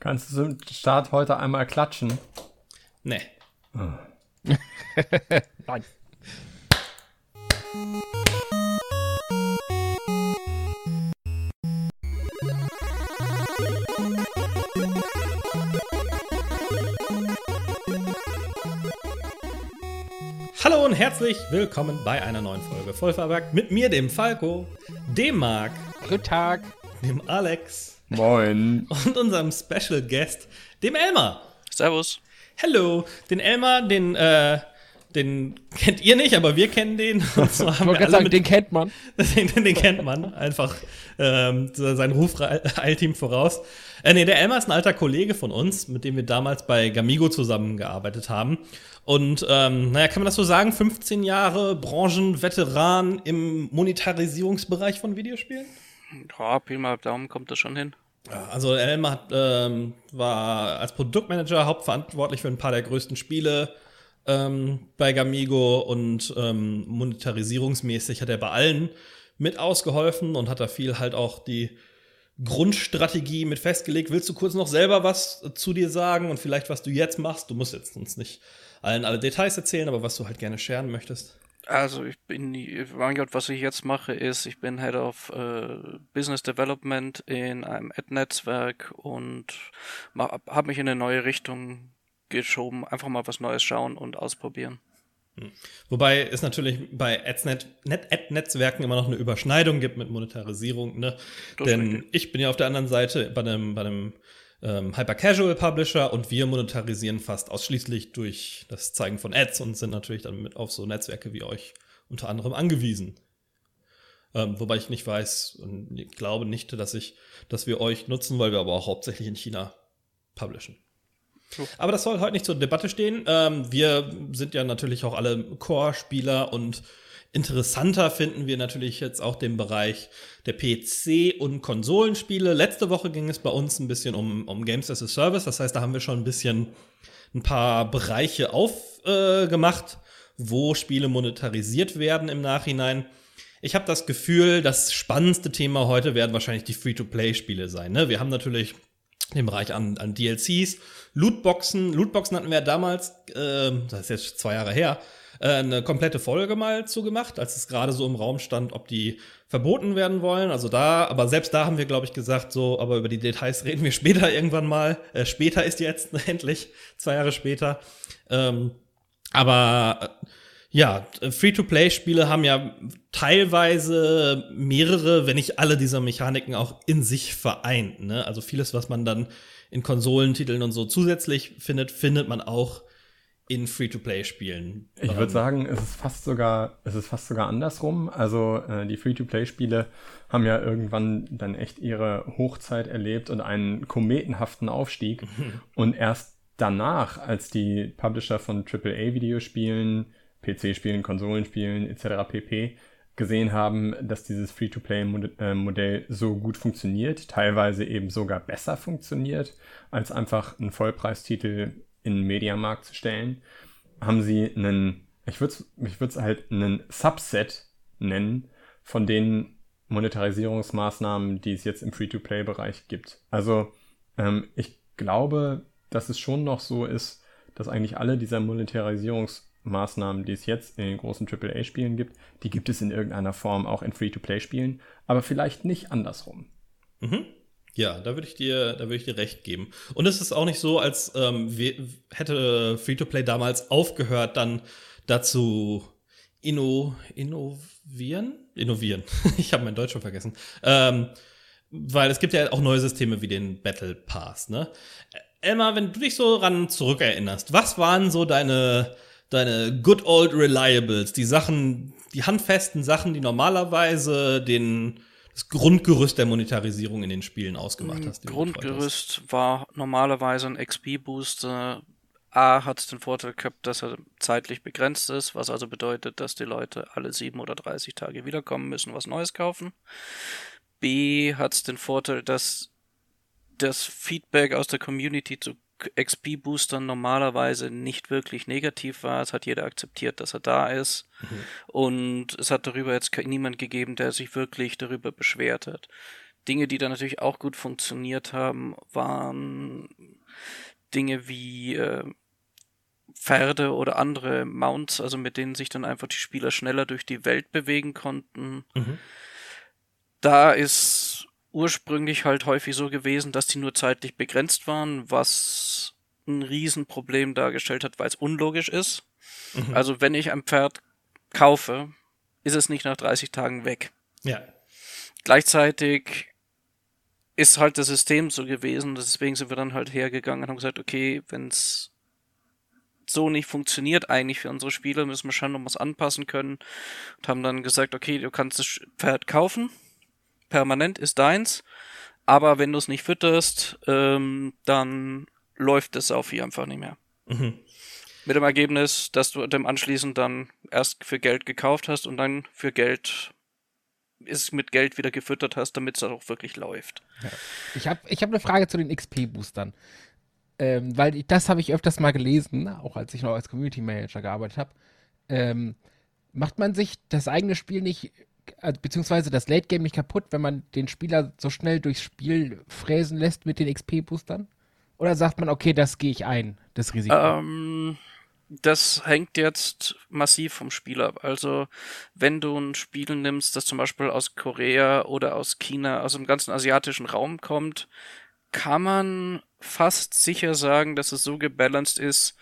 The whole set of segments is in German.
Kannst du zum Start heute einmal klatschen? Nee. Nein. Hallo und herzlich willkommen bei einer neuen Folge Vollverwerk mit mir, dem Falco, dem Marc, Guten Tag. dem Alex Moin. und unserem Special Guest, dem Elmar. Servus. Hallo, den Elmar, den, äh, den kennt ihr nicht, aber wir kennen den. Und zwar Ich wollte gerade sagen, den kennt man. den, den kennt man einfach ähm, sein Ruf eilt ihm voraus. Äh, nee, der Elmar ist ein alter Kollege von uns, mit dem wir damals bei Gamigo zusammengearbeitet haben. Und ähm, naja, kann man das so sagen? 15 Jahre Branchenveteran im Monetarisierungsbereich von Videospielen? Ja, Pi mal Daumen kommt das schon hin. Also Elmar hat, ähm, war als Produktmanager hauptverantwortlich für ein paar der größten Spiele ähm, bei Gamigo und ähm, monetarisierungsmäßig hat er bei allen mit ausgeholfen und hat da viel halt auch die Grundstrategie mit festgelegt. Willst du kurz noch selber was zu dir sagen und vielleicht was du jetzt machst? Du musst jetzt uns nicht allen alle Details erzählen, aber was du halt gerne scheren möchtest. Also ich bin, was ich jetzt mache, ist, ich bin Head of äh, Business Development in einem Ad-Netzwerk und habe mich in eine neue Richtung geschoben. Einfach mal was Neues schauen und ausprobieren. Wobei es natürlich bei Ad-Netzwerken immer noch eine Überschneidung gibt mit Monetarisierung. Ne? Denn richtig. ich bin ja auf der anderen Seite bei einem, bei einem ähm, Hyper-Casual-Publisher und wir monetarisieren fast ausschließlich durch das Zeigen von Ads und sind natürlich dann mit auf so Netzwerke wie euch unter anderem angewiesen. Ähm, wobei ich nicht weiß und ich glaube nicht, dass ich, dass wir euch nutzen, weil wir aber auch hauptsächlich in China publishen. Aber das soll heute nicht zur Debatte stehen. Ähm, wir sind ja natürlich auch alle Core-Spieler und interessanter finden wir natürlich jetzt auch den Bereich der PC- und Konsolenspiele. Letzte Woche ging es bei uns ein bisschen um, um Games as a Service. Das heißt, da haben wir schon ein bisschen ein paar Bereiche aufgemacht, äh, wo Spiele monetarisiert werden im Nachhinein. Ich habe das Gefühl, das spannendste Thema heute werden wahrscheinlich die Free-to-Play-Spiele sein. Ne? Wir haben natürlich den Bereich an, an DLCs, Lootboxen. Lootboxen hatten wir ja damals, äh, das ist jetzt zwei Jahre her, äh, eine komplette Folge mal zugemacht, als es gerade so im Raum stand, ob die verboten werden wollen. Also da, aber selbst da haben wir, glaube ich, gesagt, so, aber über die Details reden wir später irgendwann mal. Äh, später ist jetzt endlich, zwei Jahre später. Ähm, aber äh, ja, Free-to-Play-Spiele haben ja teilweise mehrere, wenn nicht alle dieser Mechaniken auch in sich vereint. Ne? Also vieles, was man dann in Konsolentiteln und so zusätzlich findet, findet man auch in Free-to-Play-Spielen. Ich würde sagen, es ist fast sogar, es ist fast sogar andersrum. Also äh, die Free-to-Play-Spiele haben ja irgendwann dann echt ihre Hochzeit erlebt und einen kometenhaften Aufstieg. und erst danach, als die Publisher von AAA-Videospielen, PC-Spielen, Konsolenspielen etc. pp. gesehen haben, dass dieses Free-to-Play-Modell so gut funktioniert, teilweise eben sogar besser funktioniert, als einfach einen Vollpreistitel in den Mediamarkt zu stellen, haben sie einen, ich würde es ich würd's halt einen Subset nennen von den Monetarisierungsmaßnahmen, die es jetzt im Free-to-Play-Bereich gibt. Also ähm, ich glaube, dass es schon noch so ist, dass eigentlich alle dieser Monetarisierungsmaßnahmen, die es jetzt in den großen AAA-Spielen gibt, die gibt es in irgendeiner Form auch in Free-to-Play-Spielen, aber vielleicht nicht andersrum. Mhm. Ja, da würde ich dir, da würde ich dir recht geben. Und es ist auch nicht so, als ähm, hätte Free-to-Play damals aufgehört, dann dazu inno, innovieren, innovieren. ich habe mein Deutsch schon vergessen. Ähm, weil es gibt ja auch neue Systeme wie den Battle Pass. Ne? Elmar, wenn du dich so ran zurückerinnerst, was waren so deine deine good old reliables, die Sachen, die handfesten Sachen, die normalerweise den das Grundgerüst der Monetarisierung in den Spielen ausgemacht hast. betreut hast. Grundgerüst war normalerweise ein XP-Booster. A hat es den Vorteil gehabt, dass er zeitlich begrenzt ist, was also bedeutet, dass die Leute alle 7 oder 30 Tage wiederkommen müssen, was Neues kaufen. B hat es den Vorteil, dass das Feedback aus der Community zu XP-Boostern normalerweise nicht wirklich negativ war. Es hat jeder akzeptiert, dass er da ist. Und es hat darüber jetzt niemand gegeben, der sich wirklich darüber beschwert hat. Dinge, die da natürlich auch gut funktioniert haben, waren Dinge wie äh, Pferde oder andere Mounts, also mit denen sich dann einfach die Spieler schneller durch die Welt bewegen konnten. Mhm. Da ist ursprünglich halt häufig so gewesen, dass die nur zeitlich begrenzt waren, was ein Riesenproblem dargestellt hat, weil es unlogisch ist. Mhm. Also wenn ich ein Pferd kaufe, ist es nicht nach 30 Tagen weg. Ja. Gleichzeitig ist halt das System so gewesen, deswegen sind wir dann halt hergegangen und haben gesagt, okay, wenn es so nicht funktioniert eigentlich für unsere Spieler, müssen wir schon noch was anpassen können und haben dann gesagt, okay, du kannst das Pferd kaufen, permanent ist deins, aber wenn du es nicht fütterst, ähm, dann läuft es auf hier einfach nicht mehr. Mhm. Mit dem Ergebnis, dass du dem anschließend dann erst für Geld gekauft hast und dann für Geld es mit Geld wieder gefüttert hast, damit es auch wirklich läuft. Ja. Ich habe ich hab eine Frage zu den XP-Boostern. Ähm, weil ich, das habe ich öfters mal gelesen, auch als ich noch als Community Manager gearbeitet habe. Ähm, macht man sich das eigene Spiel nicht, äh, beziehungsweise das Late Game nicht kaputt, wenn man den Spieler so schnell durchs Spiel fräsen lässt mit den XP-Boostern? Oder sagt man, okay, das gehe ich ein, das Risiko? Ähm, das hängt jetzt massiv vom Spiel ab. Also, wenn du ein Spiel nimmst, das zum Beispiel aus Korea oder aus China, aus dem ganzen asiatischen Raum kommt, kann man fast sicher sagen, dass es so gebalanced ist,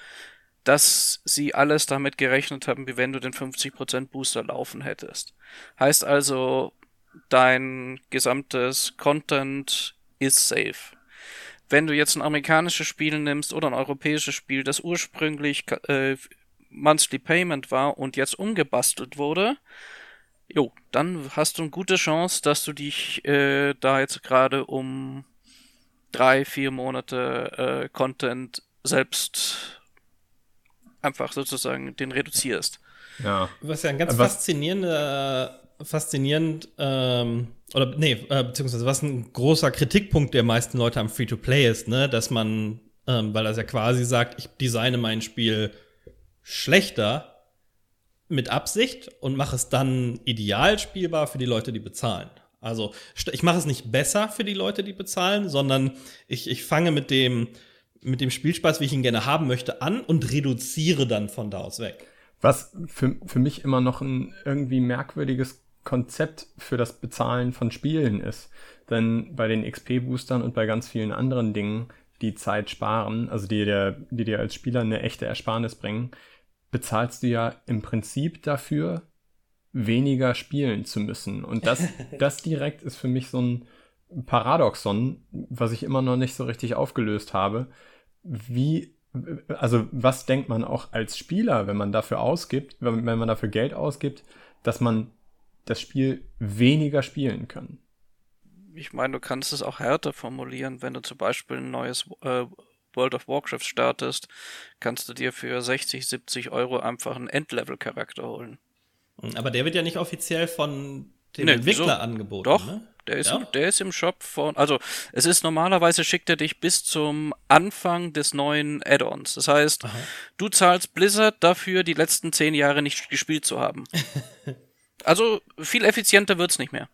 dass sie alles damit gerechnet haben, wie wenn du den 50% Booster laufen hättest. Heißt also, dein gesamtes Content ist safe wenn du jetzt ein amerikanisches Spiel nimmst oder ein europäisches Spiel, das ursprünglich äh, Monthly Payment war und jetzt umgebastelt wurde, jo, dann hast du eine gute Chance, dass du dich äh, da jetzt gerade um drei, vier Monate äh, Content selbst einfach sozusagen den reduzierst. Ja. Was ja ein ganz Was faszinierender faszinierend, ähm, oder nee, äh, beziehungsweise was ein großer Kritikpunkt der meisten Leute am Free-to-Play ist, ne, dass man, ähm, weil er ja quasi sagt, ich designe mein Spiel schlechter mit Absicht und mache es dann ideal spielbar für die Leute, die bezahlen. Also ich mache es nicht besser für die Leute, die bezahlen, sondern ich, ich fange mit dem, mit dem Spielspaß, wie ich ihn gerne haben möchte, an und reduziere dann von da aus weg. Was für, für mich immer noch ein irgendwie merkwürdiges Konzept für das Bezahlen von Spielen ist. Denn bei den XP-Boostern und bei ganz vielen anderen Dingen, die Zeit sparen, also die dir, die dir als Spieler eine echte Ersparnis bringen, bezahlst du ja im Prinzip dafür, weniger spielen zu müssen. Und das, das direkt ist für mich so ein Paradoxon, was ich immer noch nicht so richtig aufgelöst habe. Wie, also was denkt man auch als Spieler, wenn man dafür ausgibt, wenn, wenn man dafür Geld ausgibt, dass man das Spiel weniger spielen können. Ich meine, du kannst es auch härter formulieren, wenn du zum Beispiel ein neues äh, World of Warcraft startest, kannst du dir für 60, 70 Euro einfach einen Endlevel-Charakter holen. Aber der wird ja nicht offiziell von dem nee, Entwickler so, angeboten. Doch, ne? der, ist, ja? der ist im Shop von. Also, es ist normalerweise schickt er dich bis zum Anfang des neuen Add-ons. Das heißt, Aha. du zahlst Blizzard dafür, die letzten zehn Jahre nicht gespielt zu haben. Also viel effizienter wird's nicht mehr.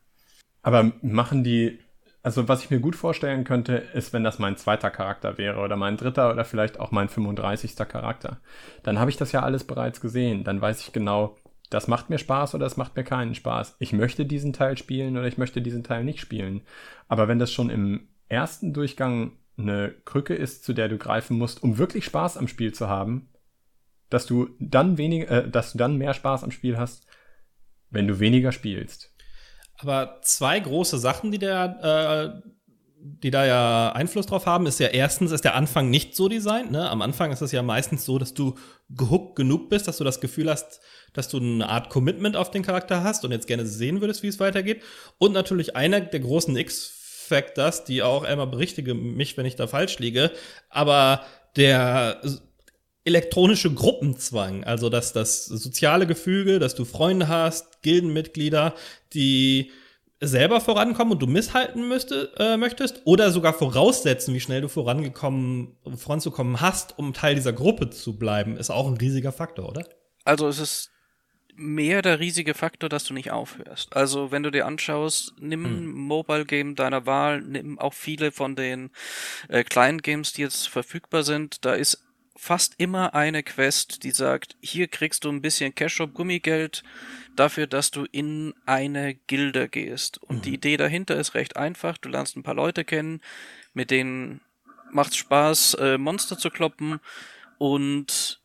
Aber machen die, also was ich mir gut vorstellen könnte, ist, wenn das mein zweiter Charakter wäre oder mein dritter oder vielleicht auch mein 35. Charakter. Dann habe ich das ja alles bereits gesehen. Dann weiß ich genau, das macht mir Spaß oder das macht mir keinen Spaß. Ich möchte diesen Teil spielen oder ich möchte diesen Teil nicht spielen. Aber wenn das schon im ersten Durchgang eine Krücke ist, zu der du greifen musst, um wirklich Spaß am Spiel zu haben, dass du dann weniger, äh, dass du dann mehr Spaß am Spiel hast, wenn du weniger spielst. Aber zwei große Sachen, die der, äh, die da ja Einfluss drauf haben, ist ja erstens, ist der Anfang nicht so designt. Ne? Am Anfang ist es ja meistens so, dass du gehuckt genug bist, dass du das Gefühl hast, dass du eine Art Commitment auf den Charakter hast und jetzt gerne sehen würdest, wie es weitergeht. Und natürlich einer der großen X-Factors, die auch einmal berichtige mich, wenn ich da falsch liege, aber der elektronische Gruppenzwang, also dass das soziale Gefüge, dass du Freunde hast, Gildenmitglieder, die selber vorankommen und du misshalten müsste, äh, möchtest oder sogar voraussetzen, wie schnell du vorangekommen, voranzukommen hast, um Teil dieser Gruppe zu bleiben, ist auch ein riesiger Faktor, oder? Also es ist mehr der riesige Faktor, dass du nicht aufhörst. Also wenn du dir anschaust, nimm ein Mobile Game deiner Wahl, nimm auch viele von den äh, kleinen Games, die jetzt verfügbar sind, da ist fast immer eine Quest, die sagt, hier kriegst du ein bisschen Cash-Shop Gummigeld dafür, dass du in eine Gilde gehst. Und die Idee dahinter ist recht einfach. Du lernst ein paar Leute kennen, mit denen macht's Spaß, äh, Monster zu kloppen und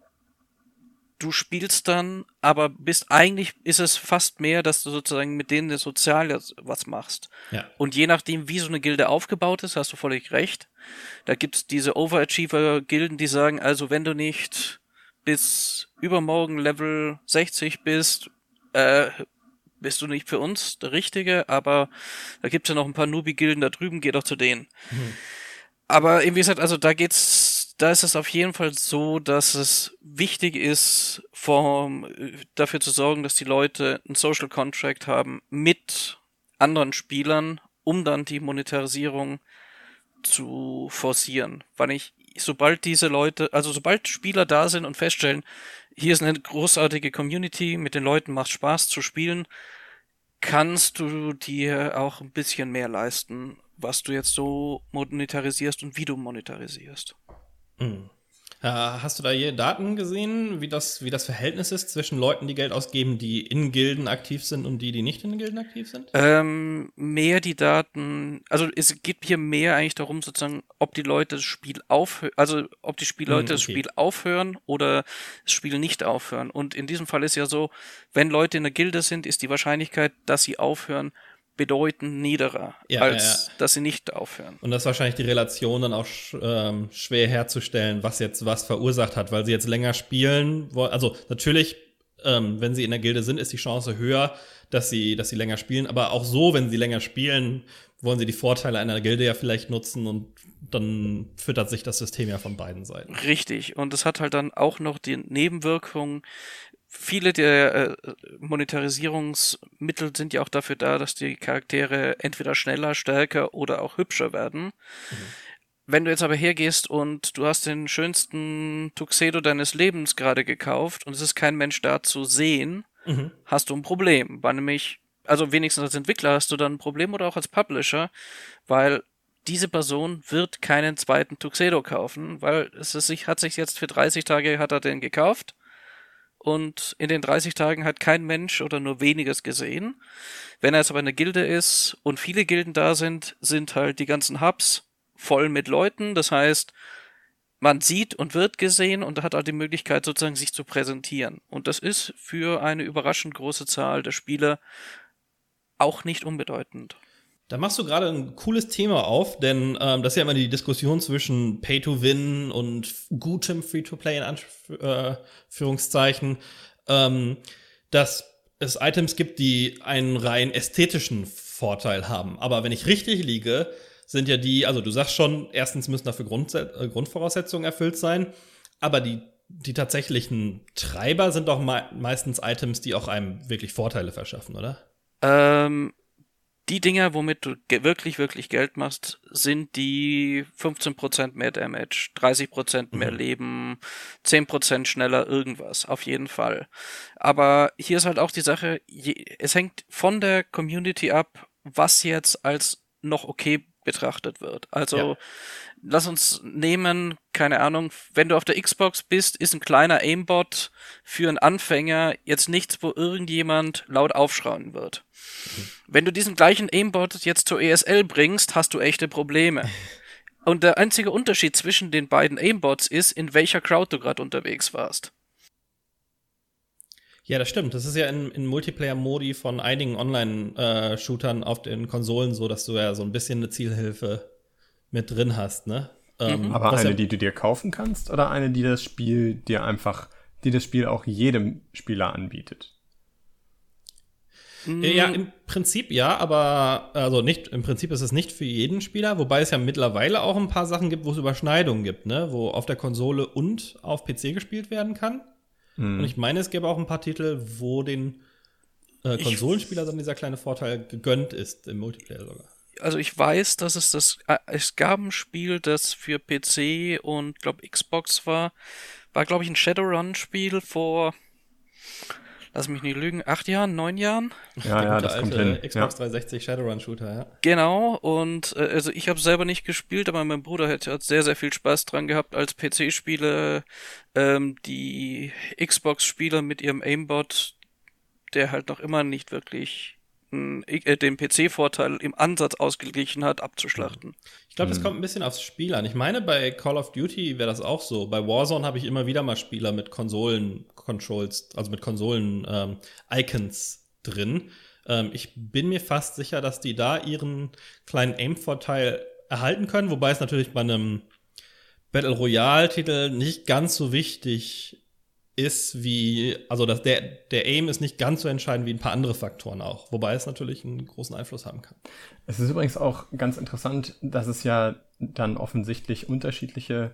du spielst dann, aber bist eigentlich ist es fast mehr, dass du sozusagen mit denen sozial jetzt was machst. Ja. Und je nachdem, wie so eine Gilde aufgebaut ist, hast du völlig recht. Da gibt's diese Overachiever-Gilden, die sagen, also wenn du nicht bis übermorgen Level 60 bist, äh, bist du nicht für uns der Richtige, aber da gibt's ja noch ein paar Nubi-Gilden da drüben, geh doch zu denen. Aber wie gesagt, also da geht's, da ist es auf jeden Fall so, dass es wichtig ist, vom, dafür zu sorgen, dass die Leute ein Social Contract haben mit anderen Spielern, um dann die Monetarisierung zu forcieren. Weil ich, sobald diese Leute, also sobald Spieler da sind und feststellen, hier ist eine großartige Community, mit den Leuten macht Spaß zu spielen, kannst du dir auch ein bisschen mehr leisten, was du jetzt so monetarisierst und wie du monetarisierst. Äh, hast du da je Daten gesehen, wie das, wie das Verhältnis ist zwischen Leuten, die Geld ausgeben, die in Gilden aktiv sind und die, die nicht in Gilden aktiv sind? Ähm, mehr die Daten, also es geht hier mehr eigentlich darum, sozusagen, ob die Leute das Spiel aufhören, also ob die Spielleute Hm, das okay. Spiel aufhören oder das Spiel nicht aufhören. Und in diesem Fall ist ja so, wenn Leute in der Gilde sind, ist die Wahrscheinlichkeit, dass sie aufhören, bedeutend niedriger, Ja, als ja, dass sie nicht aufhören. Und das ist wahrscheinlich die Relation dann auch ähm, schwer herzustellen, was jetzt was verursacht hat, weil sie jetzt länger spielen wollen. Also natürlich, ähm, wenn sie in der Gilde sind, ist die Chance höher, dass sie, dass sie länger spielen. Aber auch so, wenn sie länger spielen, wollen sie die Vorteile einer Gilde ja vielleicht nutzen und dann füttert sich das System ja von beiden Seiten. Richtig. Und es hat halt dann auch noch die Nebenwirkung. Viele der äh, Monetarisierungsmittel sind ja auch dafür da, dass die Charaktere entweder schneller, stärker oder auch hübscher werden. Wenn du jetzt aber hergehst und du hast den schönsten Tuxedo deines Lebens gerade gekauft und es ist kein Mensch da zu sehen, Mhm. hast du ein Problem. Weil nämlich, also wenigstens als Entwickler hast du dann ein Problem oder auch als Publisher, weil diese Person wird keinen zweiten Tuxedo kaufen, weil es ist, sich, hat sich jetzt für 30 Tage hat er den gekauft und in den 30 Tagen hat kein Mensch oder nur weniges gesehen. Wenn er jetzt aber in der Gilde ist und viele Gilden da sind, sind halt die ganzen Hubs voll mit Leuten. Das heißt, man sieht und wird gesehen und hat auch die Möglichkeit sozusagen sich zu präsentieren. Und das ist für eine überraschend große Zahl der Spieler auch nicht unbedeutend. Da machst du gerade ein cooles Thema auf, denn ähm, das ist ja immer die Diskussion zwischen Pay-to-Win und gutem Free-to-Play in Anführungszeichen, ähm, dass es Items gibt, die einen rein ästhetischen Vorteil haben. Aber wenn ich richtig liege, sind ja die, also du sagst schon, erstens müssen dafür Grundse äh, Grundvoraussetzungen erfüllt sein, aber die, die tatsächlichen Treiber sind doch mei meistens Items, die auch einem wirklich Vorteile verschaffen, oder? Ähm, die Dinger, womit du wirklich, wirklich Geld machst, sind die 15% mehr Damage, 30% mehr Mhm. Leben, 10% schneller irgendwas, auf jeden Fall. Aber hier ist halt auch die Sache, je, es hängt von der Community ab, was jetzt als noch okay betrachtet wird. Also Ja. lass uns nehmen, keine Ahnung, wenn du auf der Xbox bist, ist ein kleiner Aimbot für einen Anfänger jetzt nichts, wo irgendjemand laut aufschreien wird. Wenn du diesen gleichen Aimbot jetzt zur ESL bringst, hast du echte Probleme. Und der einzige Unterschied zwischen den beiden Aimbots ist, in welcher Crowd du gerade unterwegs warst. Ja, das stimmt. Das ist ja in, in Multiplayer-Modi von einigen Online-Shootern auf den Konsolen so, dass du ja so ein bisschen eine Zielhilfe mit drin hast, ne? Ähm, Aber eine, ja, die du dir kaufen kannst oder eine, die das Spiel dir einfach, die das Spiel auch jedem Spieler anbietet? ja, im Prinzip ja, aber also nicht, im Prinzip ist es nicht für jeden Spieler, wobei es ja mittlerweile auch ein paar Sachen gibt, wo es Überschneidungen gibt, ne? Wo auf der Konsole und auf PC gespielt werden kann. Und ich meine, es gäbe auch ein paar Titel, wo den äh, Konsolenspieler dann dieser kleine Vorteil gegönnt ist, im Multiplayer sogar. also ich weiß, dass es das, äh, es gab ein Spiel, das für PC und glaub Xbox war, war glaube ich ein Shadowrun-Spiel vor, lass mich nicht lügen, acht Jahren, neun Jahren. Ja, ja, das kommt hin. Xbox ja. 360 Shadowrun-Shooter, ja. Genau, und äh, also ich habe selber nicht gespielt, aber mein Bruder hat, hat sehr, sehr viel Spaß dran gehabt, als PC-Spieler ähm, die Xbox-Spieler mit ihrem Aimbot, der halt noch immer nicht wirklich äh, den PC-Vorteil im Ansatz ausgeglichen hat, abzuschlachten. Ich glaube, das kommt ein bisschen aufs Spiel an. Ich meine, bei Call of Duty wäre das auch so. Bei Warzone habe ich immer wieder mal Spieler mit Konsolen-Controls, also mit Konsolen-Icons ähm, drin. Ähm, ich bin mir fast sicher, dass die da ihren kleinen Aim-Vorteil erhalten können, wobei es natürlich bei einem Battle Royale-Titel nicht ganz so wichtig ist wie, also das, der, der Aim ist nicht ganz so entscheidend wie ein paar andere Faktoren auch, wobei es natürlich einen großen Einfluss haben kann. Es ist übrigens auch ganz interessant, dass es ja dann offensichtlich unterschiedliche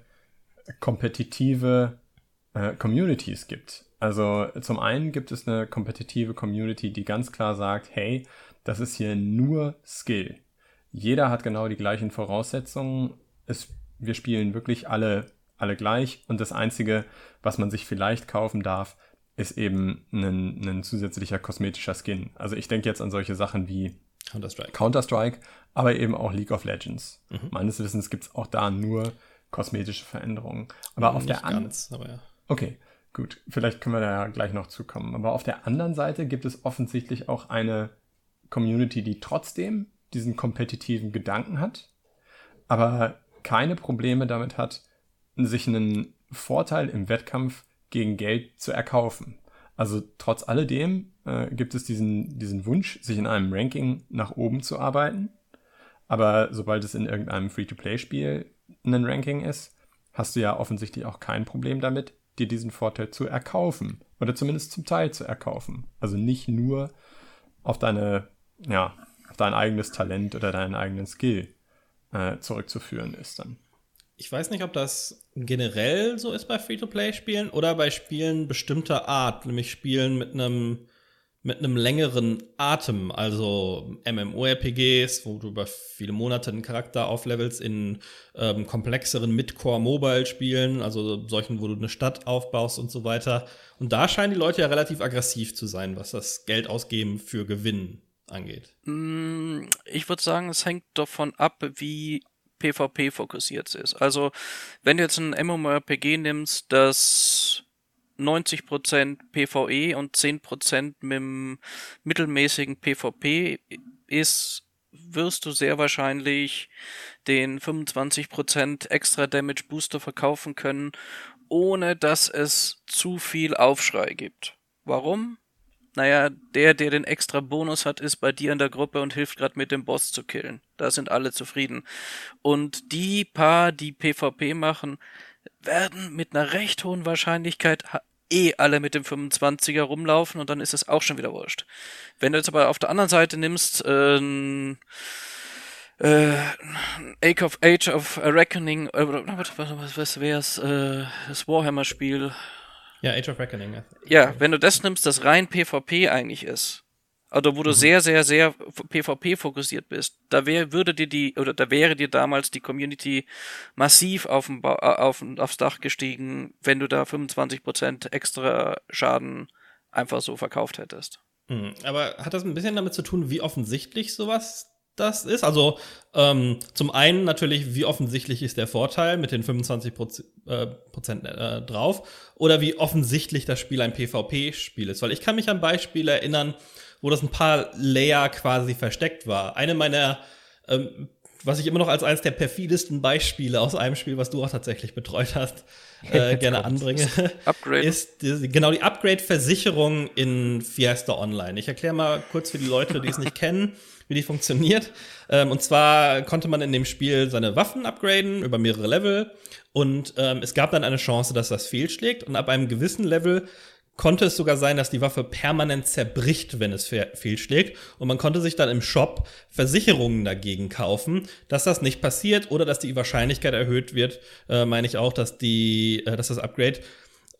kompetitive äh, Communities gibt. Also zum einen gibt es eine kompetitive Community, die ganz klar sagt, hey, das ist hier nur Skill. Jeder hat genau die gleichen Voraussetzungen. Es, wir spielen wirklich alle alle gleich und das Einzige, was man sich vielleicht kaufen darf, ist eben ein, ein zusätzlicher kosmetischer Skin. Also ich denke jetzt an solche Sachen wie Counter-Strike, Counter-Strike aber eben auch League of Legends. Mhm. Meines Wissens gibt es auch da nur kosmetische Veränderungen. Aber mhm, auf der anderen ja. Okay, gut. Vielleicht können wir da gleich noch zukommen. Aber auf der anderen Seite gibt es offensichtlich auch eine Community, die trotzdem diesen kompetitiven Gedanken hat, aber keine Probleme damit hat, sich einen Vorteil im Wettkampf gegen Geld zu erkaufen. Also trotz alledem äh, gibt es diesen, diesen Wunsch, sich in einem Ranking nach oben zu arbeiten. Aber sobald es in irgendeinem Free-to-Play-Spiel ein Ranking ist, hast du ja offensichtlich auch kein Problem damit, dir diesen Vorteil zu erkaufen. Oder zumindest zum Teil zu erkaufen. Also nicht nur auf deine, ja, auf dein eigenes Talent oder deinen eigenen Skill äh, zurückzuführen ist dann ich weiß nicht, ob das generell so ist bei Free-to-Play-Spielen oder bei Spielen bestimmter Art, nämlich Spielen mit einem mit einem längeren Atem, also MMORPGs, wo du über viele Monate einen Charakter auflevelst, in ähm, komplexeren Mid-Core-Mobile-Spielen, also solchen, wo du eine Stadt aufbaust und so weiter. Und da scheinen die Leute ja relativ aggressiv zu sein, was das Geld ausgeben für Gewinn angeht. Mm, ich würde sagen, es hängt davon ab, wie PvP fokussiert ist. Also, wenn du jetzt ein MMORPG nimmst, das 90% PvE und 10% mit dem mittelmäßigen PvP ist, wirst du sehr wahrscheinlich den 25% extra Damage Booster verkaufen können, ohne dass es zu viel Aufschrei gibt. Warum? Naja, der, der den extra Bonus hat, ist bei dir in der Gruppe und hilft gerade mit dem Boss zu killen. Da sind alle zufrieden. Und die paar, die PvP machen, werden mit einer recht hohen Wahrscheinlichkeit eh alle mit dem 25er rumlaufen und dann ist es auch schon wieder wurscht. Wenn du jetzt aber auf der anderen Seite nimmst, äh, äh, Age of, Age of Reckoning, äh, was, was, was wär's, äh, das Warhammer-Spiel, ja, Age of Reckoning. Ja, wenn du das nimmst, das rein PvP eigentlich ist, oder wo du mhm. sehr, sehr, sehr PvP fokussiert bist, da wär, würde dir die, oder da wäre dir damals die Community massiv auf ba auf, aufs Dach gestiegen, wenn du da 25% extra Schaden einfach so verkauft hättest. Mhm. Aber hat das ein bisschen damit zu tun, wie offensichtlich sowas das ist. Also ähm, zum einen natürlich, wie offensichtlich ist der Vorteil mit den 25 Prozent, äh, Prozent äh, drauf oder wie offensichtlich das Spiel ein PvP-Spiel ist. Weil ich kann mich an Beispiele erinnern, wo das ein paar Layer quasi versteckt war. Eine meiner ähm, was ich immer noch als eines der perfidesten Beispiele aus einem Spiel, was du auch tatsächlich betreut hast, äh, gerne anbringe, Upgrade. ist die, genau die Upgrade-Versicherung in Fiesta Online. Ich erkläre mal kurz für die Leute, die es nicht kennen wie die funktioniert. Ähm, und zwar konnte man in dem Spiel seine Waffen upgraden über mehrere Level. Und ähm, es gab dann eine Chance, dass das fehlschlägt. Und ab einem gewissen Level konnte es sogar sein, dass die Waffe permanent zerbricht, wenn es fehlschlägt. Und man konnte sich dann im Shop Versicherungen dagegen kaufen, dass das nicht passiert oder dass die Wahrscheinlichkeit erhöht wird, äh, meine ich auch, dass die, äh, dass das Upgrade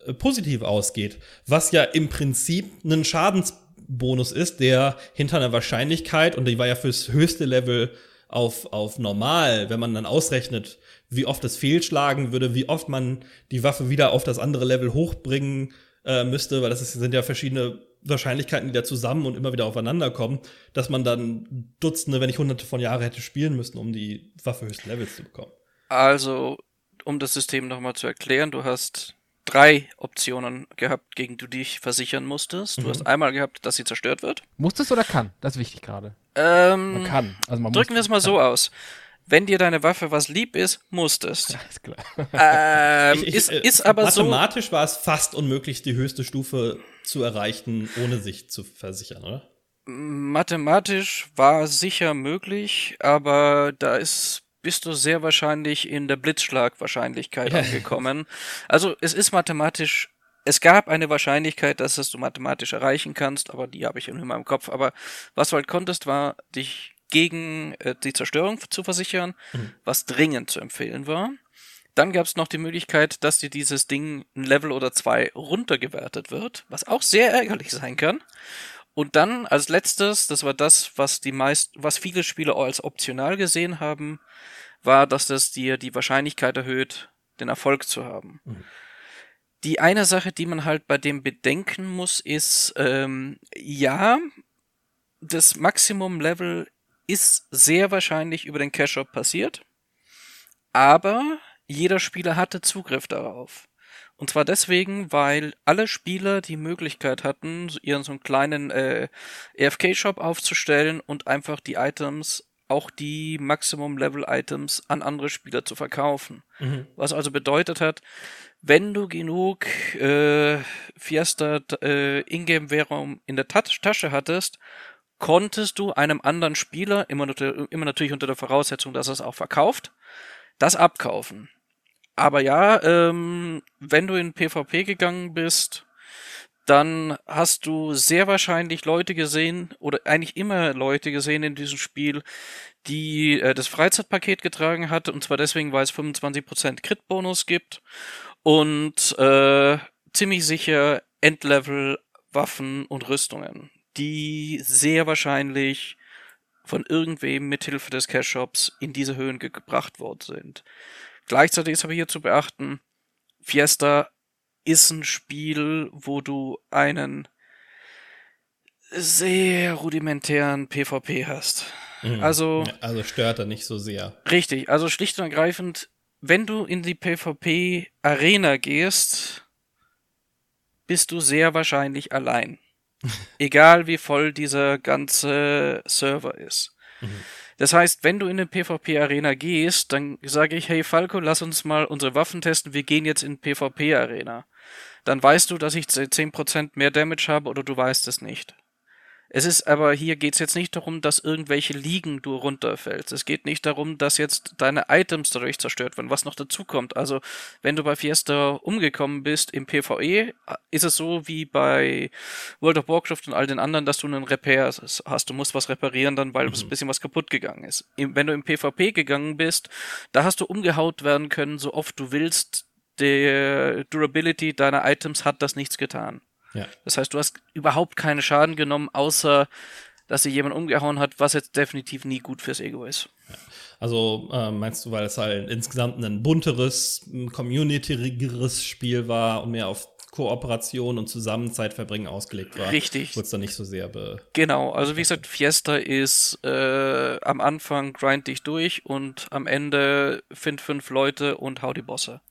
äh, positiv ausgeht. Was ja im Prinzip einen Schadens Bonus ist, der hinter einer Wahrscheinlichkeit, und die war ja fürs höchste Level auf, auf normal, wenn man dann ausrechnet, wie oft es fehlschlagen würde, wie oft man die Waffe wieder auf das andere Level hochbringen äh, müsste, weil das ist, sind ja verschiedene Wahrscheinlichkeiten, die da zusammen und immer wieder aufeinander kommen, dass man dann Dutzende, wenn nicht Hunderte von Jahren hätte spielen müssen, um die Waffe höchsten Levels zu bekommen. Also, um das System nochmal zu erklären, du hast drei Optionen gehabt, gegen die du dich versichern musstest. Du Mhm. hast einmal gehabt, dass sie zerstört wird. Muss es oder kann? Das ist wichtig gerade. Ähm, Man kann. Also man drücken wir es mal so aus. Wenn dir deine Waffe was lieb ist, musstest. Ja, ist klar. Ähm, Ich- ich- ist, äh, ist aber so. Mathematisch war es fast unmöglich, die höchste Stufe zu erreichen, ohne sich zu versichern, oder? Mathematisch war sicher möglich, aber da ist bist du sehr wahrscheinlich in der Blitzschlagwahrscheinlichkeit Ja. angekommen. Also es ist mathematisch, es gab eine Wahrscheinlichkeit, dass es du mathematisch erreichen kannst, aber die habe ich in meinem Kopf. Aber was du halt konntest, war, dich gegen äh, die Zerstörung zu versichern, was dringend zu empfehlen war. Dann gab es noch die Möglichkeit, dass dir dieses Ding ein Level oder zwei runtergewertet wird, was auch sehr ärgerlich sein kann. Und dann als letztes, das war das, was die meist, was viele Spieler als optional gesehen haben, war, dass das dir die Wahrscheinlichkeit erhöht, den Erfolg zu haben. Die eine Sache, die man halt bei dem bedenken muss, ist, ähm, ja, das Maximum-Level ist sehr wahrscheinlich über den Cash-Shop passiert, aber jeder Spieler hatte Zugriff darauf. Und zwar deswegen, weil alle Spieler die Möglichkeit hatten, ihren so einen kleinen äh, AFK-Shop aufzustellen und einfach die Items, auch die Maximum-Level-Items, an andere Spieler zu verkaufen. Was also bedeutet hat, wenn du genug äh, Fiesta äh, Ingame-Währung in der Tat Tasche hattest, konntest du einem anderen Spieler, immer, immer natürlich unter der Voraussetzung, dass er es auch verkauft, das abkaufen. Aber ja, ähm, wenn du in PvP gegangen bist, dann hast du sehr wahrscheinlich Leute gesehen oder eigentlich immer Leute gesehen in diesem Spiel, die äh, das Freizeitpaket getragen hat und zwar deswegen, weil es 25% Crit-Bonus gibt und äh, ziemlich sicher Endlevel Waffen und Rüstungen, die sehr wahrscheinlich von irgendwem mithilfe des Cash-Shops in diese Höhen ge- gebracht worden sind. Gleichzeitig ist aber hier zu beachten, Fiesta ist ein Spiel, wo du einen sehr rudimentären PvP hast. Also Ja, also stört er nicht so sehr. richtig, also schlicht und ergreifend, wenn du in die PvP Arena gehst, bist du sehr wahrscheinlich allein. Egal wie voll dieser ganze Server ist. Das heißt, wenn du in eine PvP-Arena gehst, dann sage ich, hey Falco, lass uns mal unsere Waffen testen, wir gehen jetzt in PvP-Arena. Dann weißt du, dass ich 10% mehr Damage habe oder du weißt es nicht. Es ist aber hier geht's jetzt nicht darum, dass irgendwelche Ligen du runterfällst. Es geht nicht darum, dass jetzt deine Items dadurch zerstört werden, was noch dazu kommt. Also, wenn du bei Fiesta umgekommen bist im PvE, ist es so wie bei World of Warcraft und all den anderen, dass du einen Repair hast. Du musst was reparieren dann, weil ein bisschen was kaputt gegangen ist. Wenn du im PvP gegangen bist, da hast du umgehaut werden können, so oft du willst. Der Durability deiner Items hat das nichts getan. Ja. Das heißt, du hast überhaupt keinen Schaden genommen, außer dass sie jemand umgehauen hat, was jetzt definitiv nie gut fürs Ego ist. Also äh, meinst du, weil es halt insgesamt ein bunteres, ein communityrigeres Spiel war und mehr auf Kooperation und Zusammenzeit verbringen ausgelegt war? Richtig. Wurde es dann nicht so sehr be Genau, also wie gesagt, Fiesta ist äh, am Anfang grind dich durch und am Ende find fünf Leute und hau die Bosse.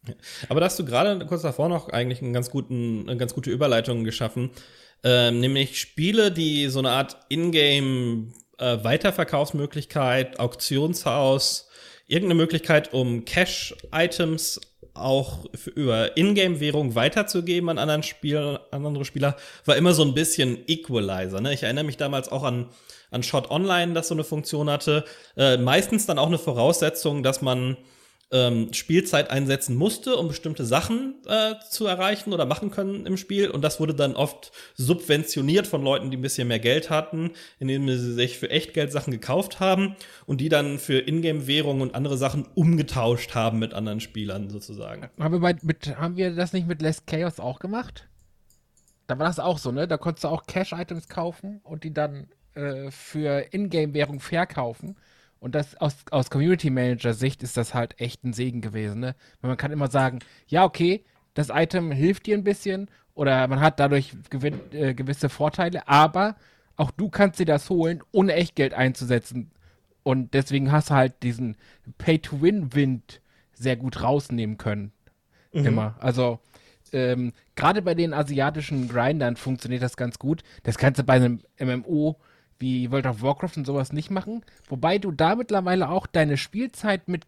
Aber da hast du gerade kurz davor noch eigentlich einen ganz guten, eine ganz gute Überleitung geschaffen. Ähm, nämlich Spiele, die so eine Art Ingame äh, Weiterverkaufsmöglichkeit, Auktionshaus, irgendeine Möglichkeit, um Cash-Items auch über Ingame-Währung weiterzugeben an anderen Spieler, an andere Spieler, war immer so ein bisschen Equalizer. Ne? Ich erinnere mich damals auch an, an Shot Online, das so eine Funktion hatte. Äh, meistens dann auch eine Voraussetzung, dass man ähm, Spielzeit einsetzen musste, um bestimmte Sachen äh, zu erreichen oder machen können im Spiel. Und das wurde dann oft subventioniert von Leuten, die ein bisschen mehr Geld hatten, indem sie sich für Echtgeld Sachen gekauft haben und die dann für Ingame-Währung und andere Sachen umgetauscht haben mit anderen Spielern sozusagen. Haben wir, bei, mit, haben wir das nicht mit Less Chaos auch gemacht? Da war das auch so, ne? Da konntest du auch Cash-Items kaufen und die dann äh, für Ingame-Währung verkaufen. Und das aus, aus Community Manager-Sicht ist das halt echt ein Segen gewesen, ne? Weil man kann immer sagen, ja, okay, das Item hilft dir ein bisschen oder man hat dadurch gewin äh, gewisse Vorteile, aber auch du kannst dir das holen, ohne Echtgeld einzusetzen. Und deswegen hast du halt diesen Pay-to-Win-Wind sehr gut rausnehmen können. Mhm. Immer. Also, ähm, gerade bei den asiatischen Grindern funktioniert das ganz gut. Das kannst du bei einem MMO wie World of Warcraft und sowas nicht machen. Wobei du da mittlerweile auch deine Spielzeit mit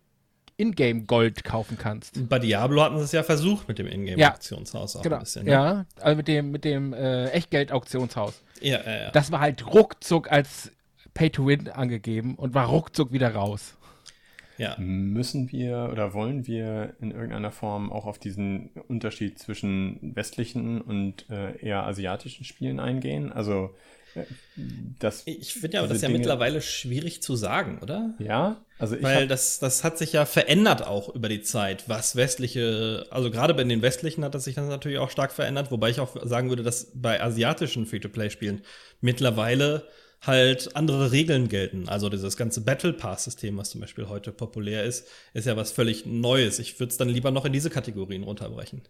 Ingame Gold kaufen kannst. Bei Diablo hatten sie es ja versucht mit dem Ingame Auktionshaus ja, auch genau. ein bisschen. Ne? Ja, also mit dem, mit dem äh, Echtgeld Auktionshaus. Ja, ja, ja. Das war halt ruckzuck als Pay to Win angegeben und war ruckzuck wieder raus. Ja. Müssen wir oder wollen wir in irgendeiner Form auch auf diesen Unterschied zwischen westlichen und äh, eher asiatischen Spielen eingehen? Also äh, das, ich finde ja, aber das ist ja Dinge, mittlerweile schwierig zu sagen, oder? Ja, also ich Weil das, das hat sich ja verändert auch über die Zeit, was westliche, also gerade bei den westlichen hat das sich dann natürlich auch stark verändert, wobei ich auch sagen würde, dass bei asiatischen Free-to-Play-Spielen mittlerweile halt andere Regeln gelten. Also dieses ganze Battle Pass-System, was zum Beispiel heute populär ist, ist ja was völlig Neues. Ich würde es dann lieber noch in diese Kategorien runterbrechen.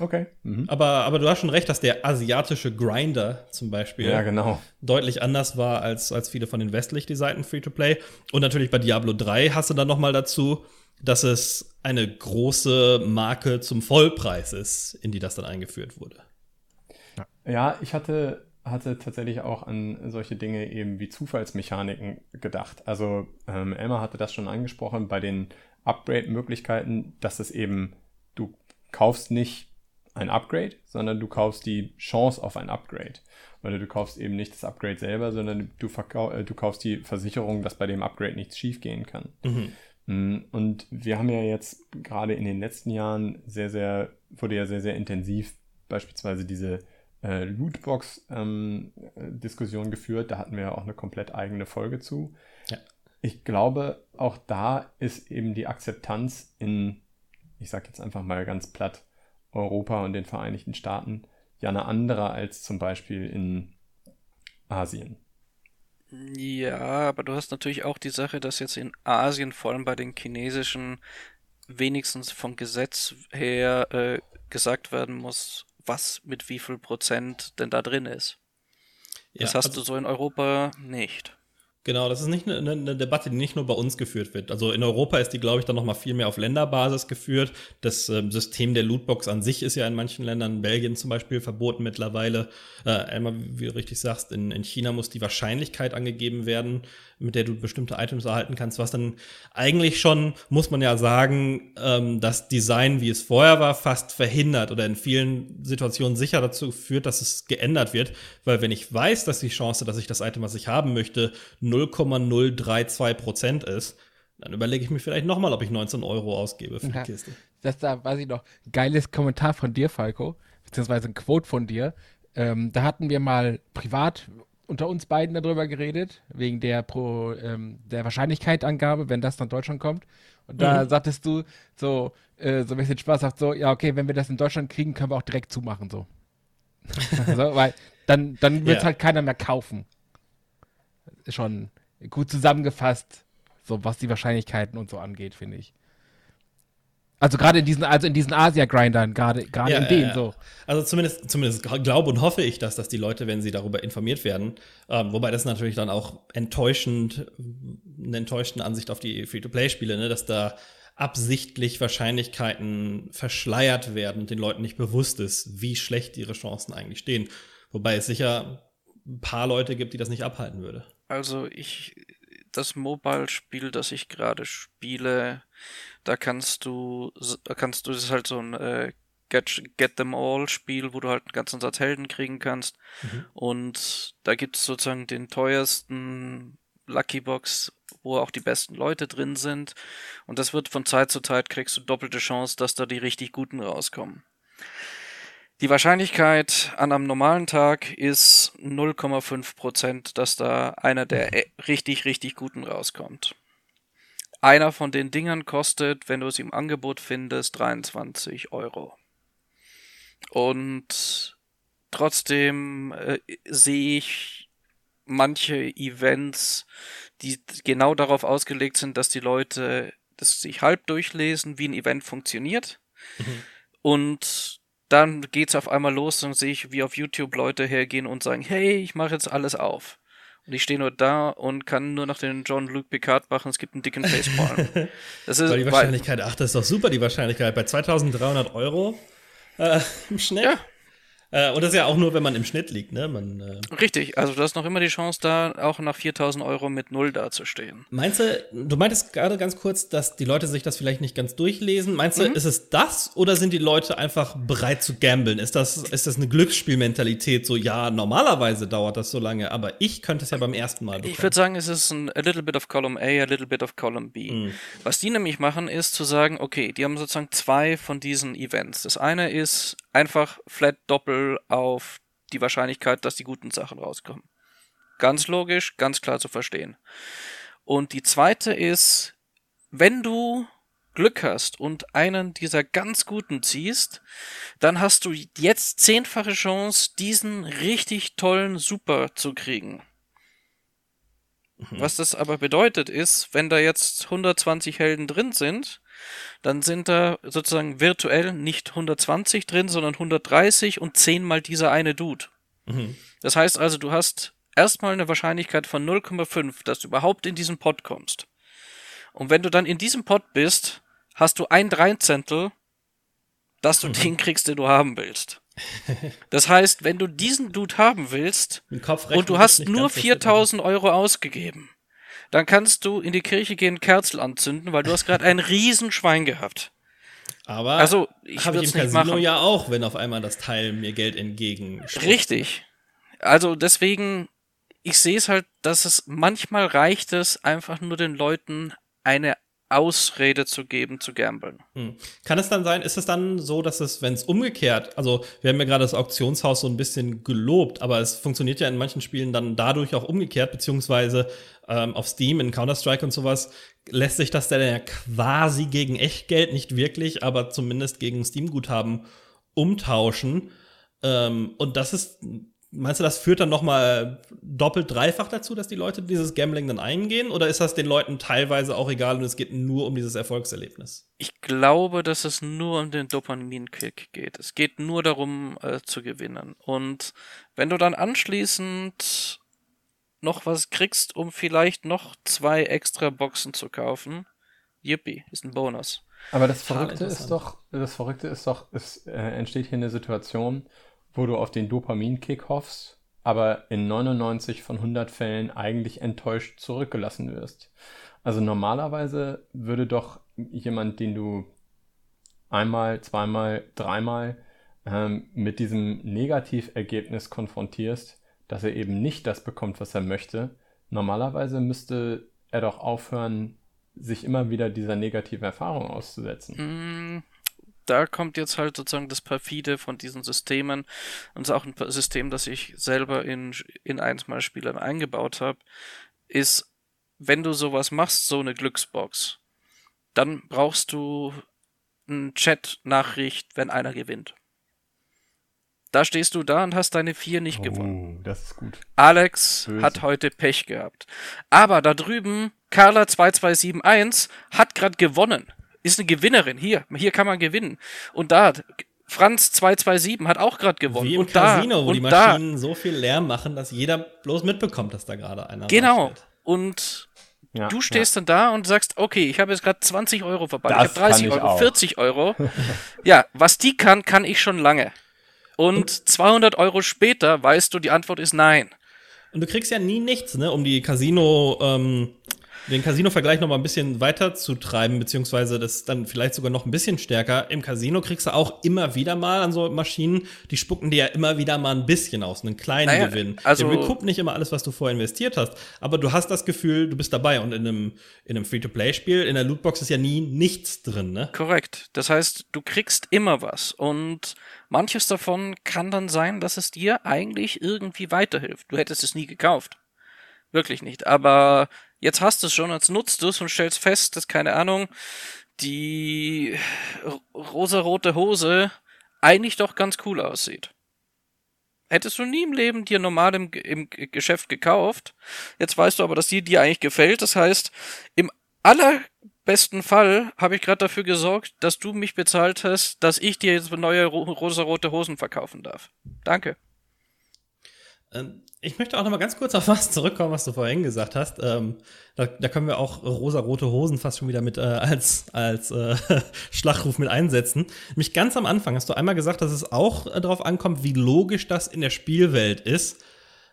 Okay. Mhm. Aber, aber du hast schon recht, dass der asiatische Grinder zum Beispiel ja, genau. deutlich anders war als, als viele von den westlich designten Free-to-Play. Und natürlich bei Diablo 3 hast du dann noch mal dazu, dass es eine große Marke zum Vollpreis ist, in die das dann eingeführt wurde. Ja, ich hatte hatte tatsächlich auch an solche Dinge eben wie Zufallsmechaniken gedacht. Also ähm, Emma hatte das schon angesprochen bei den Upgrade-Möglichkeiten, dass es eben, du kaufst nicht ein Upgrade, sondern du kaufst die Chance auf ein Upgrade. Oder du kaufst eben nicht das Upgrade selber, sondern du, äh, du kaufst die Versicherung, dass bei dem Upgrade nichts schiefgehen kann. Mhm. Mm, und wir haben ja jetzt gerade in den letzten Jahren sehr, sehr, wurde ja sehr, sehr intensiv beispielsweise diese äh, Lootbox-Diskussion ähm, geführt. Da hatten wir ja auch eine komplett eigene Folge zu. Ja. Ich glaube, auch da ist eben die Akzeptanz in, ich sage jetzt einfach mal ganz platt, Europa und den Vereinigten Staaten ja eine andere als zum Beispiel in Asien. Ja, aber du hast natürlich auch die Sache, dass jetzt in Asien, vor allem bei den chinesischen, wenigstens vom Gesetz her äh, gesagt werden muss, was mit wie viel Prozent denn da drin ist. Das ja, hast also, du so in Europa nicht. Genau, das ist nicht eine, eine, Debatte, die nicht nur bei uns geführt wird. Also in Europa ist die, glaube ich, dann noch mal viel mehr auf Länderbasis geführt. Das ähm, System der Lootbox an sich ist ja in manchen Ländern, Belgien zum Beispiel, verboten mittlerweile. Äh, einmal, wie du richtig sagst, in, in China muss die Wahrscheinlichkeit angegeben werden, mit der du bestimmte Items erhalten kannst, was dann eigentlich schon, muss man ja sagen, ähm, das Design, wie es vorher war, fast verhindert oder in vielen Situationen sicher dazu führt, dass es geändert wird. Weil wenn ich weiß, dass die Chance, dass ich das Item, was ich haben möchte, 0,032 Prozent ist, dann überlege ich mir vielleicht nochmal, ob ich 19 Euro ausgebe für ja, die Kiste. Das da weiß ich noch. Geiles Kommentar von dir, Falco, beziehungsweise ein Quote von dir. Ähm, da hatten wir mal privat unter uns beiden darüber geredet, wegen der Pro, ähm, der Wahrscheinlichkeitangabe, wenn das nach Deutschland kommt. Und da mhm. sagtest du so, äh, so ein bisschen spaßhaft so, ja, okay, wenn wir das in Deutschland kriegen, können wir auch direkt zumachen, so. so weil dann, dann wird es ja. halt keiner mehr kaufen. Schon gut zusammengefasst, so was die Wahrscheinlichkeiten und so angeht, finde ich. Also gerade in diesen, also in diesen Asia-Grindern, gerade gerade ja, in denen ja. so. Also zumindest, zumindest glaube und hoffe ich, dass, dass die Leute, wenn sie darüber informiert werden, ähm, wobei das natürlich dann auch enttäuschend, eine enttäuschende Ansicht auf die Free-to-Play-Spiele, ne, dass da absichtlich Wahrscheinlichkeiten verschleiert werden und den Leuten nicht bewusst ist, wie schlecht ihre Chancen eigentlich stehen. Wobei es sicher ein paar Leute gibt, die das nicht abhalten würde. Also ich, das Mobile-Spiel, das ich gerade spiele, da kannst du, kannst du, das ist halt so ein äh, Get, Get Them All Spiel, wo du halt einen ganzen Satz Helden kriegen kannst. Mhm. Und da gibt es sozusagen den teuersten Lucky Box, wo auch die besten Leute drin sind. Und das wird von Zeit zu Zeit kriegst du doppelte Chance, dass da die richtig guten rauskommen. Die Wahrscheinlichkeit an einem normalen Tag ist 0,5 Prozent, dass da einer der mhm. richtig, richtig guten rauskommt. Einer von den Dingern kostet, wenn du es im Angebot findest, 23 Euro. Und trotzdem äh, sehe ich manche Events, die genau darauf ausgelegt sind, dass die Leute das sich halb durchlesen, wie ein Event funktioniert. Mhm. Und dann geht's auf einmal los und sehe ich, wie auf YouTube Leute hergehen und sagen, hey, ich mache jetzt alles auf. Und ich stehe nur da und kann nur noch den John-Luc Picard machen, es gibt einen dicken Facepalm. Das ist, weil die Wahrscheinlichkeit, ach, das ist doch super, die Wahrscheinlichkeit. Bei 2300 Euro äh, im Schnitt. Ja. Äh, und das ist ja auch nur, wenn man im Schnitt liegt, ne? Man, äh Richtig, also du hast noch immer die Chance, da auch nach 4000 Euro mit Null dazustehen. Meinst du, du meintest gerade ganz kurz, dass die Leute sich das vielleicht nicht ganz durchlesen. Meinst du, mhm. ist es das oder sind die Leute einfach bereit zu gamblen? Ist das, ist das eine Glücksspielmentalität? So, ja, normalerweise dauert das so lange, aber ich könnte es ja beim ersten Mal bekommen. Ich würde sagen, es ist ein a little bit of column A, a little bit of column B. Mhm. Was die nämlich machen, ist zu sagen, okay, die haben sozusagen zwei von diesen Events. Das eine ist einfach flat doppel auf die Wahrscheinlichkeit, dass die guten Sachen rauskommen. Ganz logisch, ganz klar zu verstehen. Und die zweite ist, wenn du Glück hast und einen dieser ganz guten ziehst, dann hast du jetzt zehnfache Chance, diesen richtig tollen Super zu kriegen. Mhm. Was das aber bedeutet ist, wenn da jetzt 120 Helden drin sind, dann sind da sozusagen virtuell nicht 120 drin, sondern 130 und zehnmal dieser eine Dude. Mhm. Das heißt also, du hast erstmal eine Wahrscheinlichkeit von 0,5, dass du überhaupt in diesen Pot kommst. Und wenn du dann in diesem Pot bist, hast du ein Dreizehntel, dass du mhm. den kriegst, den du haben willst. Das heißt, wenn du diesen Dude haben willst und du hast nur 4000 Euro ausgegeben, dann kannst du in die Kirche gehen, Kerzel anzünden, weil du hast gerade ein Riesenschwein gehabt. Aber also, ich habe ich im Casino machen. ja auch, wenn auf einmal das Teil mir Geld entgegen. Richtig. Also deswegen, ich sehe es halt, dass es manchmal reicht es, einfach nur den Leuten eine Ausrede zu geben, zu gamblen. Hm. Kann es dann sein, ist es dann so, dass es, wenn es umgekehrt, also wir haben ja gerade das Auktionshaus so ein bisschen gelobt, aber es funktioniert ja in manchen Spielen dann dadurch auch umgekehrt, beziehungsweise ähm, auf Steam, in Counter-Strike und sowas, lässt sich das dann ja quasi gegen Echtgeld, nicht wirklich, aber zumindest gegen Steam-Guthaben umtauschen. Ähm, und das ist Meinst du, das führt dann nochmal doppelt, dreifach dazu, dass die Leute dieses Gambling dann eingehen? Oder ist das den Leuten teilweise auch egal und es geht nur um dieses Erfolgserlebnis? Ich glaube, dass es nur um den Dopamin-Kick geht. Es geht nur darum, äh, zu gewinnen. Und wenn du dann anschließend noch was kriegst, um vielleicht noch zwei extra Boxen zu kaufen, yippie, ist ein Bonus. Aber das Verrückte ist doch, das Verrückte ist doch, es äh, entsteht hier eine Situation, wo du auf den Dopamin-Kick hoffst, aber in 99 von 100 Fällen eigentlich enttäuscht zurückgelassen wirst. Also normalerweise würde doch jemand, den du einmal, zweimal, dreimal ähm, mit diesem Negativergebnis konfrontierst, dass er eben nicht das bekommt, was er möchte, normalerweise müsste er doch aufhören, sich immer wieder dieser negativen Erfahrung auszusetzen. Da kommt jetzt halt sozusagen das Perfide von diesen Systemen und es ist auch ein System, das ich selber in, in eins meiner Spielern eingebaut habe, ist, wenn du sowas machst, so eine Glücksbox, dann brauchst du eine Chat-Nachricht, wenn einer gewinnt. Da stehst du da und hast deine vier nicht oh, gewonnen. Das ist gut. Alex Böse. hat heute Pech gehabt. Aber da drüben, Carla 2271 hat gerade gewonnen ist eine Gewinnerin. Hier, hier kann man gewinnen. Und da, Franz 227 hat auch gerade gewonnen. Wie im und Casino, da, wo die Maschinen da. so viel Lärm machen, dass jeder bloß mitbekommt, dass da gerade einer Genau. Und ja, du stehst ja. dann da und sagst, okay, ich habe jetzt gerade 20 Euro vorbei. ich habe 30 Euro, auch. 40 Euro. ja, was die kann, kann ich schon lange. Und, und 200 Euro später weißt du, die Antwort ist nein. Und du kriegst ja nie nichts, ne, um die Casino, ähm, den Casino-Vergleich noch mal ein bisschen weiter zu treiben, beziehungsweise das dann vielleicht sogar noch ein bisschen stärker. Im Casino kriegst du auch immer wieder mal an so Maschinen, die spucken dir ja immer wieder mal ein bisschen aus, einen kleinen naja, Gewinn. Also Der recoupt nicht immer alles, was du vorher investiert hast, aber du hast das Gefühl, du bist dabei und in einem, in einem Free-to-Play-Spiel, in der Lootbox ist ja nie nichts drin, ne? Korrekt. Das heißt, du kriegst immer was und manches davon kann dann sein, dass es dir eigentlich irgendwie weiterhilft. Du hättest es nie gekauft. Wirklich nicht. Aber Jetzt hast du es schon, jetzt nutzt du es und stellst fest, dass, keine Ahnung, die rosarote Hose eigentlich doch ganz cool aussieht. Hättest du nie im Leben dir normal im, im Geschäft gekauft. Jetzt weißt du aber, dass die dir eigentlich gefällt. Das heißt, im aller besten Fall habe ich gerade dafür gesorgt, dass du mich bezahlt hast, dass ich dir jetzt neue ro rosarote Hosen verkaufen darf. Danke. Ähm, ich möchte auch noch mal ganz kurz auf was zurückkommen, was du vorhin gesagt hast. Ähm, da, da, können wir auch rosarote Hosen fast schon wieder mit äh, als, als äh, Schlachtruf mit einsetzen. Mich ganz am Anfang hast du einmal gesagt, dass es auch äh, darauf ankommt, wie logisch das in der Spielwelt ist.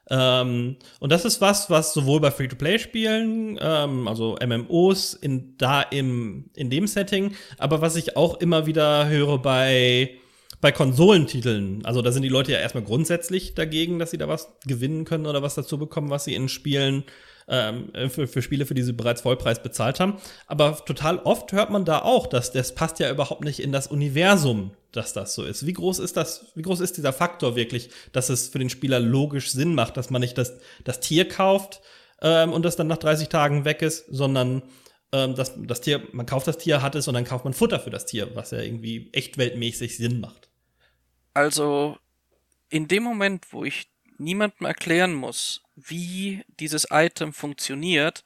Ähm, und das ist was, was sowohl bei Free-to-Play-Spielen, ähm, also MMOs, in, da im, in dem Setting, aber was ich auch immer wieder höre bei bei Konsolentiteln, also da sind die Leute ja erstmal grundsätzlich dagegen, dass sie da was gewinnen können oder was dazu bekommen, was sie in Spielen ähm, für, für Spiele, für die sie bereits Vollpreis bezahlt haben. Aber total oft hört man da auch, dass das passt ja überhaupt nicht in das Universum, dass das so ist. Wie groß ist das, wie groß ist dieser Faktor wirklich, dass es für den Spieler logisch Sinn macht, dass man nicht das, das Tier kauft ähm, und das dann nach 30 Tagen weg ist, sondern ähm, das, das Tier, man kauft das Tier, hat es und dann kauft man Futter für das Tier, was ja irgendwie echt weltmäßig Sinn macht. Also in dem Moment, wo ich niemandem erklären muss, wie dieses Item funktioniert,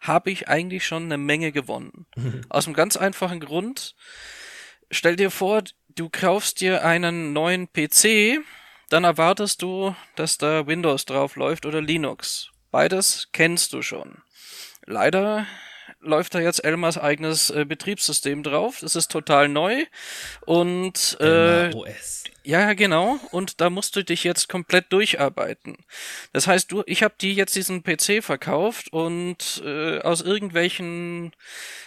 habe ich eigentlich schon eine Menge gewonnen. Aus einem ganz einfachen Grund. Stell dir vor, du kaufst dir einen neuen PC, dann erwartest du, dass da Windows drauf läuft oder Linux. Beides kennst du schon. Leider läuft da jetzt Elmers eigenes äh, Betriebssystem drauf. Das ist total neu und äh, OS. Ja, genau. Und da musst du dich jetzt komplett durcharbeiten. Das heißt, du, ich habe dir jetzt diesen PC verkauft und äh, aus irgendwelchen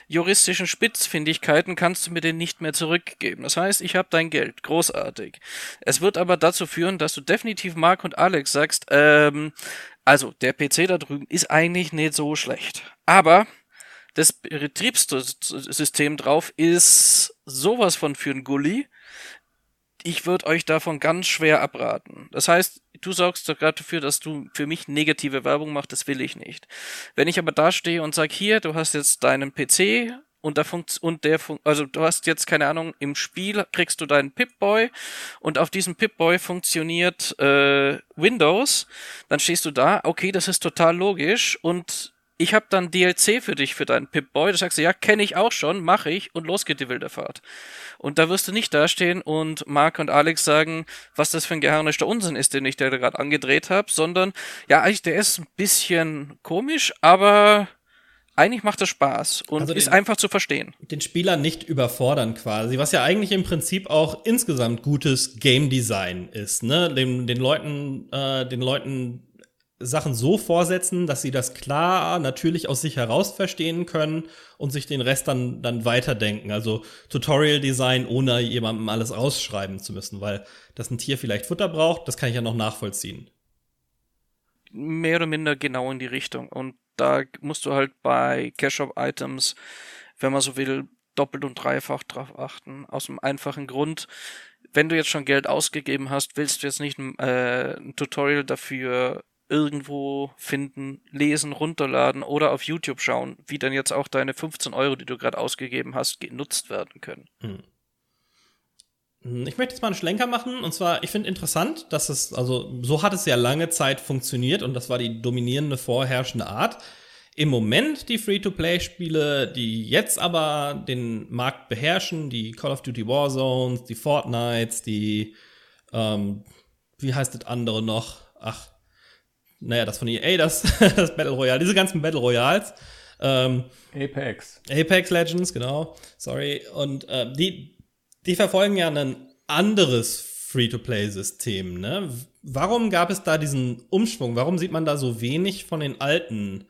juristischen Spitzfindigkeiten kannst du mir den nicht mehr zurückgeben. Das heißt, ich habe dein Geld. Großartig. Es wird aber dazu führen, dass du definitiv Mark und Alex sagst, ähm, also der PC da drüben ist eigentlich nicht so schlecht. Aber das Betriebssystem drauf ist sowas von für ein Gully ich würde euch davon ganz schwer abraten. Das heißt, du sorgst doch gerade dafür, dass du für mich negative Werbung machst, das will ich nicht. Wenn ich aber da stehe und sag hier, du hast jetzt deinen PC und da funkt und der fun also du hast jetzt keine Ahnung im Spiel kriegst du deinen Pip-Boy und auf diesem Pip-Boy funktioniert äh, Windows, dann stehst du da, okay, das ist total logisch und ich habe dann DLC für dich für deinen Pip-Boy. Du sagst, ja, kenne ich auch schon, mache ich und los geht die wilde Fahrt. Und da wirst du nicht dastehen und Mark und Alex sagen, was das für ein geharnischter Unsinn ist, den ich da gerade angedreht habe, sondern ja, eigentlich der ist ein bisschen komisch, aber eigentlich macht das Spaß und also den, ist einfach zu verstehen. Den Spieler nicht überfordern quasi, was ja eigentlich im Prinzip auch insgesamt gutes Game Design ist, ne? Den, den Leuten, äh, den Leuten Sachen so vorsetzen, dass sie das klar natürlich aus sich heraus verstehen können und sich den Rest dann, dann weiterdenken. Also Tutorial Design, ohne jemandem alles ausschreiben zu müssen, weil das ein Tier vielleicht Futter braucht, das kann ich ja noch nachvollziehen. Mehr oder minder genau in die Richtung. Und da musst du halt bei Cash-Shop-Items, wenn man so will, doppelt und dreifach drauf achten. Aus einem einfachen Grund, wenn du jetzt schon Geld ausgegeben hast, willst du jetzt nicht äh, ein Tutorial dafür irgendwo finden, lesen, runterladen oder auf YouTube schauen, wie dann jetzt auch deine 15 Euro, die du gerade ausgegeben hast, genutzt werden können. Hm. hm. Ich möchte jetzt mal einen Schlenker machen und zwar, ich finde interessant, dass es, also so hat es ja lange Zeit funktioniert und das war die dominierende vorherrschende Art. Im Moment die Free-to-Play-Spiele, die jetzt aber den Markt beherrschen, die Call of Duty Warzones, die Fortnites, die, ähm, wie heißt das andere noch? Ach, naja, das von EA, das, das Battle Royale, diese ganzen Battle Royals. Ähm, Apex. Apex Legends, genau. Sorry. Und äh, die, die verfolgen ja ein anderes Free-to-Play-System. Ne? Warum gab es da diesen Umschwung? Warum sieht man da so wenig von den alten,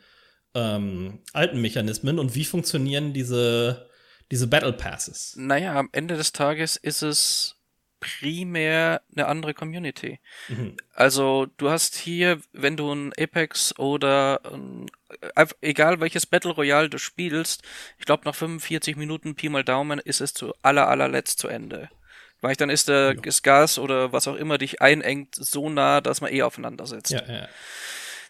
ähm, alten Mechanismen und wie funktionieren diese, diese Battle Passes? Naja, am Ende des Tages ist es primär eine andere Community. Mhm. Also du hast hier, wenn du ein Apex oder ein, egal welches Battle Royale du spielst, ich glaube nach 45 Minuten Pi mal Daumen ist es zu aller allerletzt zu Ende. Weil dann ist der ja. Gas oder was auch immer dich einengt so nah, dass man eh aufeinander sitzt. Ja, ja.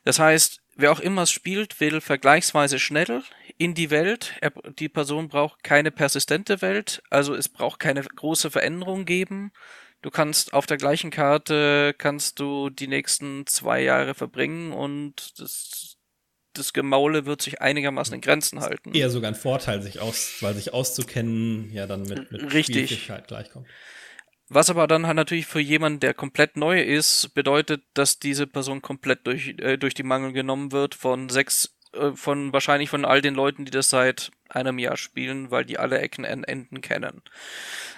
Das heißt, wer auch immer es spielt, will vergleichsweise schnell in die Welt. Er, die Person braucht keine persistente Welt, also es braucht keine große Veränderung geben. Du kannst auf der gleichen Karte kannst du die nächsten zwei Jahre verbringen und das, das Gemaule wird sich einigermaßen in Grenzen halten. Eher sogar ein Vorteil, sich aus, weil sich auszukennen ja dann mit, mit Richtig. Gleichkommt. Was aber dann halt natürlich für jemanden, der komplett neu ist, bedeutet, dass diese Person komplett durch, äh, durch die Mangel genommen wird von sechs, äh, von wahrscheinlich von all den Leuten, die das seit einem Jahr spielen, weil die alle Ecken und Enden kennen.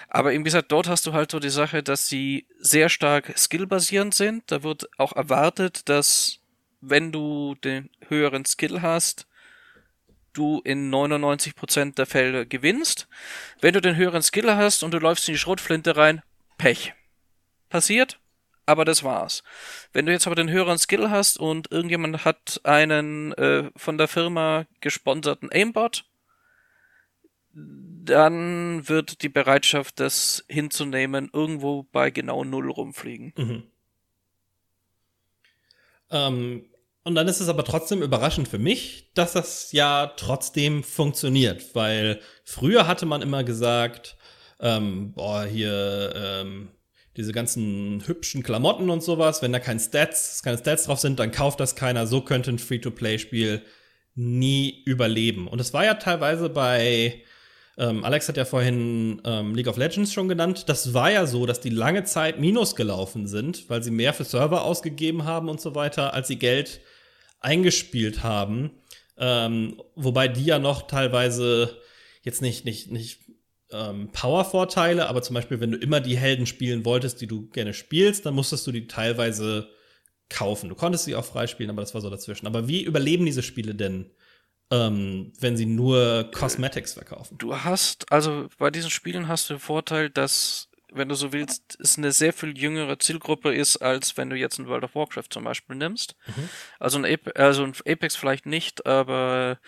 Aber wie gesagt, dort hast du halt so die Sache, dass sie sehr stark skillbasierend sind. Da wird auch erwartet, dass wenn du den höheren Skill hast, du in 99% der Fälle gewinnst. Wenn du den höheren Skill hast und du läufst in die Schrotflinte rein, Pech. Passiert, aber das war's. Wenn du jetzt aber den höheren Skill hast und irgendjemand hat einen äh, von der Firma gesponserten Aimbot, dann wird die Bereitschaft, das hinzunehmen, irgendwo bei genau null rumfliegen. Mhm. Ähm, und dann ist es aber trotzdem überraschend für mich, dass das ja trotzdem funktioniert, weil früher hatte man immer gesagt, ähm, boah, hier ähm, diese ganzen hübschen Klamotten und sowas, wenn da kein Stats, keine Stats drauf sind, dann kauft das keiner. So könnte ein Free-to-Play-Spiel nie überleben. Und es war ja teilweise bei ähm, Alex hat ja vorhin ähm, League of Legends schon genannt. Das war ja so, dass die lange Zeit minus gelaufen sind, weil sie mehr für Server ausgegeben haben und so weiter, als sie Geld eingespielt haben. Ähm, wobei die ja noch teilweise jetzt nicht, nicht, nicht ähm, Power-Vorteile, aber zum Beispiel, wenn du immer die Helden spielen wolltest, die du gerne spielst, dann musstest du die teilweise kaufen. Du konntest sie auch freispielen, aber das war so dazwischen. Aber wie überleben diese Spiele denn, ähm, wenn sie nur Cosmetics verkaufen? Du hast, also bei diesen Spielen hast du den Vorteil, dass, wenn du so willst, es eine sehr viel jüngere Zielgruppe ist, als wenn du jetzt ein World of Warcraft zum Beispiel nimmst. Mhm. Also, ein Ape also ein Apex vielleicht nicht, aber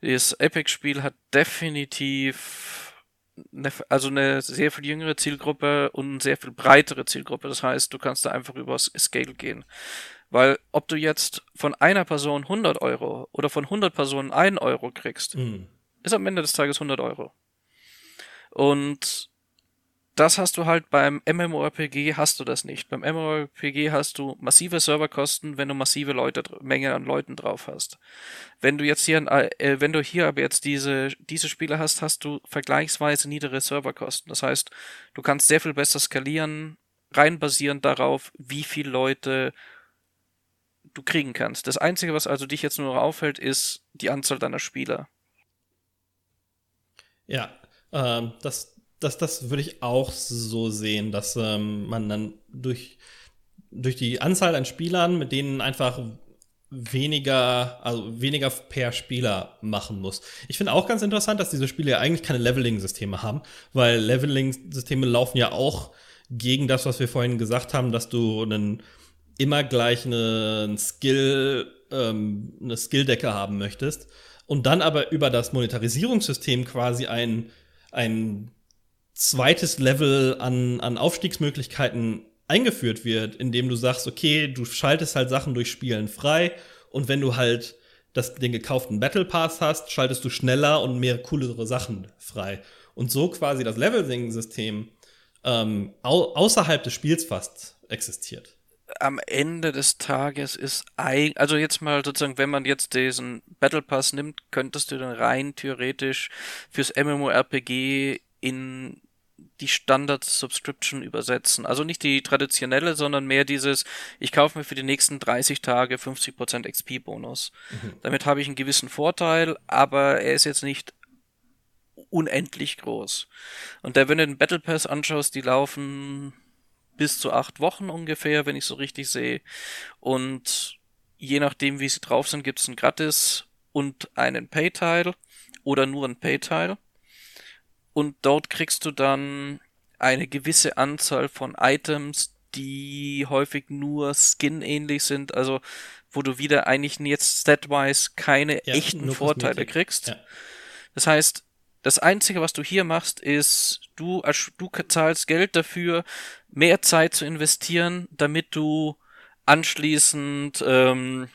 das Apex-Spiel hat definitiv eine, also eine sehr viel jüngere Zielgruppe und eine sehr viel breitere Zielgruppe. Das heißt, du kannst da einfach übers Scale gehen. Weil ob du jetzt von einer Person 100 Euro oder von 100 Personen 1 Euro kriegst, Mhm. ist am Ende des Tages 100 Euro. Und das hast du halt beim MMORPG hast du das nicht. Beim MMORPG hast du massive Serverkosten, wenn du massive Leute, Menge an Leuten drauf hast. Wenn du jetzt hier, äh, wenn du hier aber jetzt diese, diese Spiele hast, hast du vergleichsweise niedere Serverkosten. Das heißt, du kannst sehr viel besser skalieren, rein basierend darauf, wie viele Leute du kriegen kannst. Das Einzige, was also dich jetzt nur auffällt, ist die Anzahl deiner Spieler. Ja, ähm, das, das, das würde ich auch so sehen, dass ähm, man dann durch, durch die Anzahl an Spielern, mit denen einfach weniger, also weniger per Spieler machen muss. Ich finde auch ganz interessant, dass diese Spiele ja eigentlich keine Leveling-Systeme haben, weil Leveling-Systeme laufen ja auch gegen das, was wir vorhin gesagt haben, dass du einen immer gleich einen Skill, ähm, eine Skilldecke haben möchtest und dann aber über das Monetarisierungssystem quasi ein, ein zweites Level an, an Aufstiegsmöglichkeiten eingeführt wird, indem du sagst, okay, du schaltest halt Sachen durch Spielen frei und wenn du halt das, den gekauften Battle Pass hast, schaltest du schneller und mehr coolere Sachen frei. Und so quasi das Leveling-System ähm, au außerhalb des Spiels fast existiert. am Ende des Tages ist ein, also jetzt mal sozusagen, wenn man jetzt diesen Battle Pass nimmt, könntest du den rein theoretisch fürs MMORPG in die Standard Subscription übersetzen. Also nicht die traditionelle, sondern mehr dieses, ich kaufe mir für die nächsten 30 Tage 50% XP Bonus. Damit habe ich einen gewissen Vorteil, aber er ist jetzt nicht unendlich groß. Und da, wenn du den Battle Pass anschaust, die laufen bis zu acht Wochen ungefähr, wenn ich so richtig sehe. Und je nachdem, wie sie drauf sind, gibt es einen Gratis und einen Pay-Teil oder nur einen Pay-Teil. Und dort kriegst du dann eine gewisse Anzahl von Items, die häufig nur Skin-ähnlich sind, also wo du wieder eigentlich jetzt statwise keine Ja, echten Vorteile kriegst. Ja. Das heißt, das Einzige, was du hier machst, ist, du, du zahlst Geld dafür, mehr Zeit zu investieren, damit du anschließend ähm,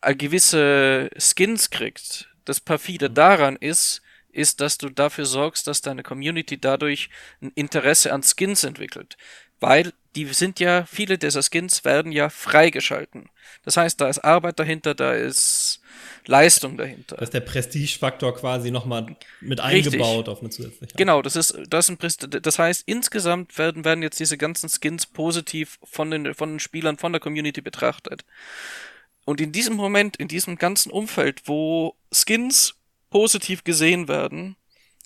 äh, gewisse Skins kriegst. Das perfide daran ist, ist, dass du dafür sorgst, dass deine Community dadurch ein Interesse an Skins entwickelt. Weil die sind ja, viele dieser Skins werden ja freigeschalten. Das heißt, da ist Arbeit dahinter, da ist Leistung dahinter. Da ist der Prestigefaktor quasi nochmal mit eingebaut Richtig. auf eine zusätzliche. Genau, das ist, das ist ein Prest das heißt, insgesamt werden, werden jetzt diese ganzen Skins positiv von den, von den Spielern, von der Community betrachtet. Und in diesem Moment, in diesem ganzen Umfeld, wo Skins positiv gesehen werden,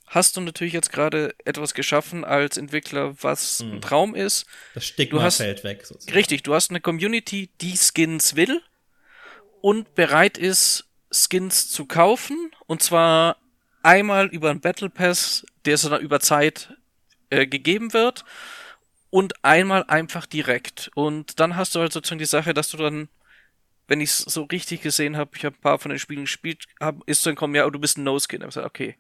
hast du natürlich jetzt gerade etwas geschaffen als Entwickler, was ein Traum ist. Das Stigma hast- fällt weg. Sozusagen. Richtig, du hast eine Community, die Skins will und bereit ist, Skins zu kaufen. Und zwar einmal über einen Battle Pass, der so dann über Zeit äh, gegeben wird. Und einmal einfach direkt. Und dann hast du halt sozusagen die Sache, dass du dann, wenn ich es so richtig gesehen habe, ich habe ein paar von den Spielen gespielt, hab, ist dann kommen, ja, oh, du bist ein No-Skin. Ich gesagt, okay.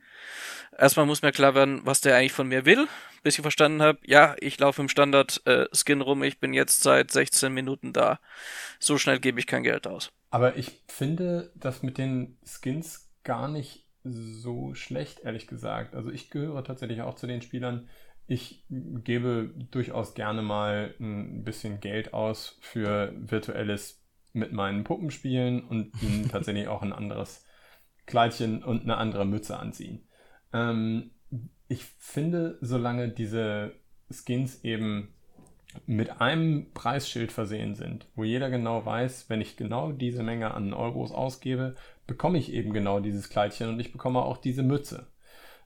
Erstmal muss mir klar werden, was der eigentlich von mir will. Bis ich verstanden habe, ja, ich laufe im Standard-Skin rum, ich bin jetzt seit 16 Minuten da. So schnell gebe ich kein Geld aus. Aber ich finde das mit den Skins gar nicht so schlecht, ehrlich gesagt. Also ich gehöre tatsächlich auch zu den Spielern. Ich gebe durchaus gerne mal ein bisschen Geld aus für virtuelles mit meinen Puppen spielen und ihnen tatsächlich auch ein anderes Kleidchen und eine andere Mütze anziehen. Ähm, ich finde, solange diese Skins eben mit einem Preisschild versehen sind, wo jeder genau weiß, wenn ich genau diese Menge an Euros ausgebe, bekomme ich eben genau dieses Kleidchen und ich bekomme auch diese Mütze.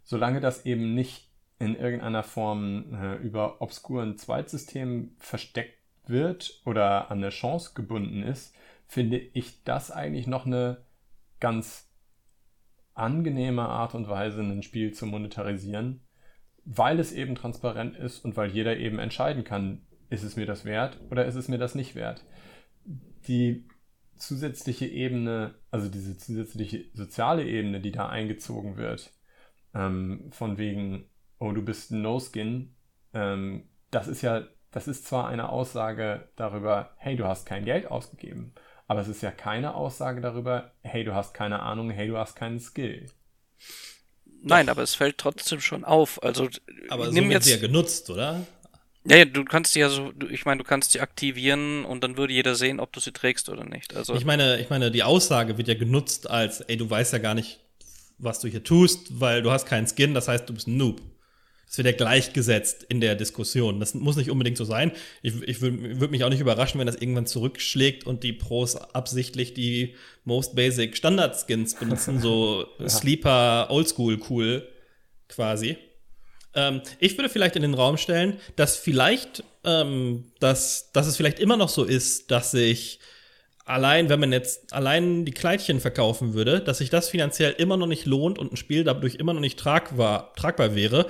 Solange das eben nicht in irgendeiner Form äh, über obskuren Zweitsystemen versteckt wird oder an eine Chance gebunden ist, finde ich das eigentlich noch eine ganz angenehme Art und Weise, ein Spiel zu monetarisieren, weil es eben transparent ist und weil jeder eben entscheiden kann, ist es mir das wert oder ist es mir das nicht wert. Die zusätzliche Ebene, also diese zusätzliche soziale Ebene, die da eingezogen wird, ähm, von wegen, oh, du bist ein No-Skin, ähm, das ist ja, das ist zwar eine Aussage darüber, hey, du hast kein Geld ausgegeben, aber es ist ja keine Aussage darüber, hey, du hast keine Ahnung, hey, du hast keinen Skill. Nein, aber es fällt trotzdem schon auf. Also Aber so nimm wird jetzt. sie ja genutzt, oder? Ja, ja, du kannst die ja so, ich meine, du kannst die aktivieren und dann würde jeder sehen, ob du sie trägst oder nicht. Also Ich meine, ich meine, die Aussage wird ja genutzt als, ey, du weißt ja gar nicht, was du hier tust, weil du hast keinen Skin, das heißt, du bist ein Noob. Das wird ja gleichgesetzt in der Diskussion. Das muss nicht unbedingt so sein. Ich, ich würde würd mich auch nicht überraschen, wenn das irgendwann zurückschlägt und die Pros absichtlich die most basic Standard-Skins benutzen, so Sleeper, Oldschool cool quasi. Ähm, ich würde vielleicht in den Raum stellen, dass vielleicht, ähm, dass, dass es vielleicht immer noch so ist, dass sich allein, wenn man jetzt allein die Kleidchen verkaufen würde, dass sich das finanziell immer noch nicht lohnt und ein Spiel dadurch immer noch nicht tragbar, tragbar wäre.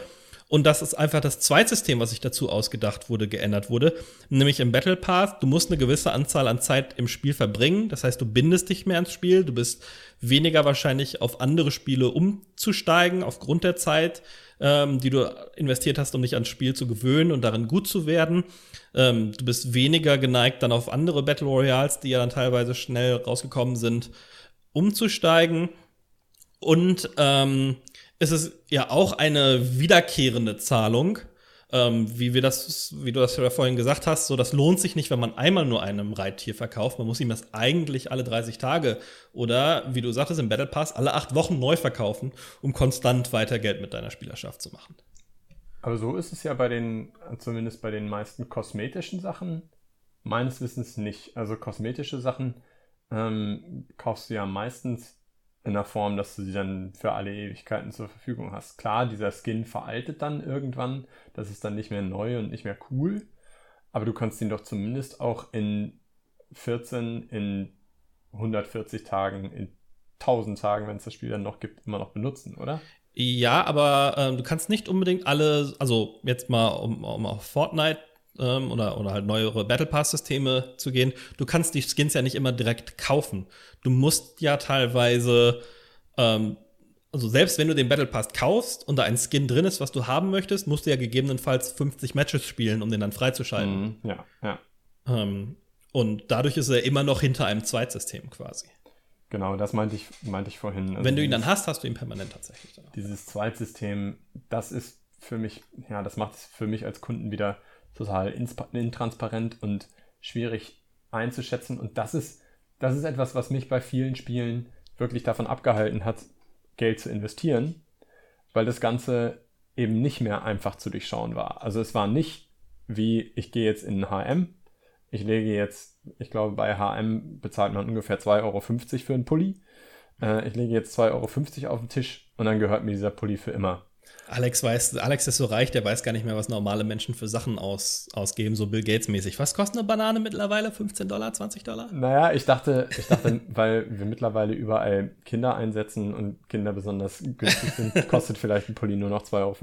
Und dass es einfach das Zweitsystem, was sich dazu ausgedacht wurde, geändert wurde. Nämlich im Battle Pass, du musst eine gewisse Anzahl an Zeit im Spiel verbringen. Das heißt, du bindest dich mehr ans Spiel. Du bist weniger wahrscheinlich auf andere Spiele umzusteigen, aufgrund der Zeit, ähm, die du investiert hast, um dich ans Spiel zu gewöhnen und darin gut zu werden. Ähm, du bist weniger geneigt, dann auf andere Battle Royals, die ja dann teilweise schnell rausgekommen sind, umzusteigen. Und ähm, es ist ja auch eine wiederkehrende Zahlung, ähm, wie wir das, wie du das ja vorhin gesagt hast, so das lohnt sich nicht, wenn man einmal nur einem Reittier verkauft. Man muss ihm das eigentlich alle 30 Tage oder, wie du sagtest, im Battle Pass alle acht Wochen neu verkaufen, um konstant weiter Geld mit deiner Spielerschaft zu machen. Aber so ist es ja bei den, zumindest bei den meisten kosmetischen Sachen, meines Wissens nicht. Also kosmetische Sachen ähm, kaufst du ja meistens in der Form, dass du sie dann für alle Ewigkeiten zur Verfügung hast. Klar, dieser Skin veraltet dann irgendwann, das ist dann nicht mehr neu und nicht mehr cool, aber du kannst ihn doch zumindest auch in 14, in 140 Tagen, in 1000 Tagen, wenn es das Spiel dann noch gibt, immer noch benutzen, oder? Ja, aber ähm, du kannst nicht unbedingt alle, also jetzt mal um, um auf Fortnite ähm, oder, oder halt neuere Battle Pass-Systeme zu gehen, du kannst die Skins ja nicht immer direkt kaufen. Du musst ja teilweise, ähm, also selbst wenn du den Battle Pass kaufst und da ein Skin drin ist, was du haben möchtest, musst du ja gegebenenfalls 50 Matches spielen, um den dann freizuschalten. Mhm, ja, ja. Ähm, und dadurch ist er immer noch hinter einem Zweitsystem quasi. Genau, das meinte ich, meinte ich vorhin. Also wenn du ihn dann hast, hast du ihn permanent tatsächlich. Dieses Zweitsystem, das ist für mich, ja, das macht es für mich als Kunden wieder total intransparent und schwierig einzuschätzen. Und das ist, das ist etwas, was mich bei vielen Spielen wirklich davon abgehalten hat, Geld zu investieren, weil das Ganze eben nicht mehr einfach zu durchschauen war. Also es war nicht wie, ich gehe jetzt in HM, ich lege jetzt, ich glaube, bei HM bezahlt man ungefähr 2,50 Euro für einen Pulli. Äh, ich lege jetzt 2,50 Euro auf den Tisch und dann gehört mir dieser Pulli für immer. Alex weiß, Alex ist so reich, der weiß gar nicht mehr, was normale Menschen für Sachen aus, ausgeben, so Bill Gates mäßig. Was kostet eine Banane mittlerweile? 15 Dollar, 20 Dollar? Naja, ich dachte, ich dachte, weil wir mittlerweile überall Kinder einsetzen und Kinder besonders günstig sind, kostet vielleicht ein Pulli nur noch 2,50 Euro.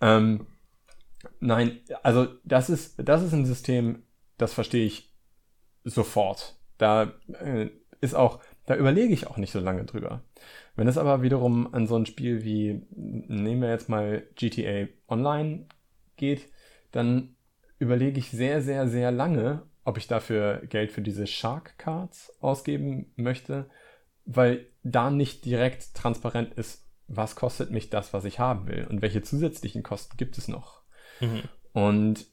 Ähm, nein, also das ist, das ist ein System, das verstehe ich sofort. Da äh, ist auch, da überlege ich auch nicht so lange drüber. Wenn es aber wiederum an so ein Spiel wie, nehmen wir jetzt mal GTA Online geht, dann überlege ich sehr, sehr, sehr lange, ob ich dafür Geld für diese Shark Cards ausgeben möchte, weil da nicht direkt transparent ist, was kostet mich das, was ich haben will und welche zusätzlichen Kosten gibt es noch. Mhm. Und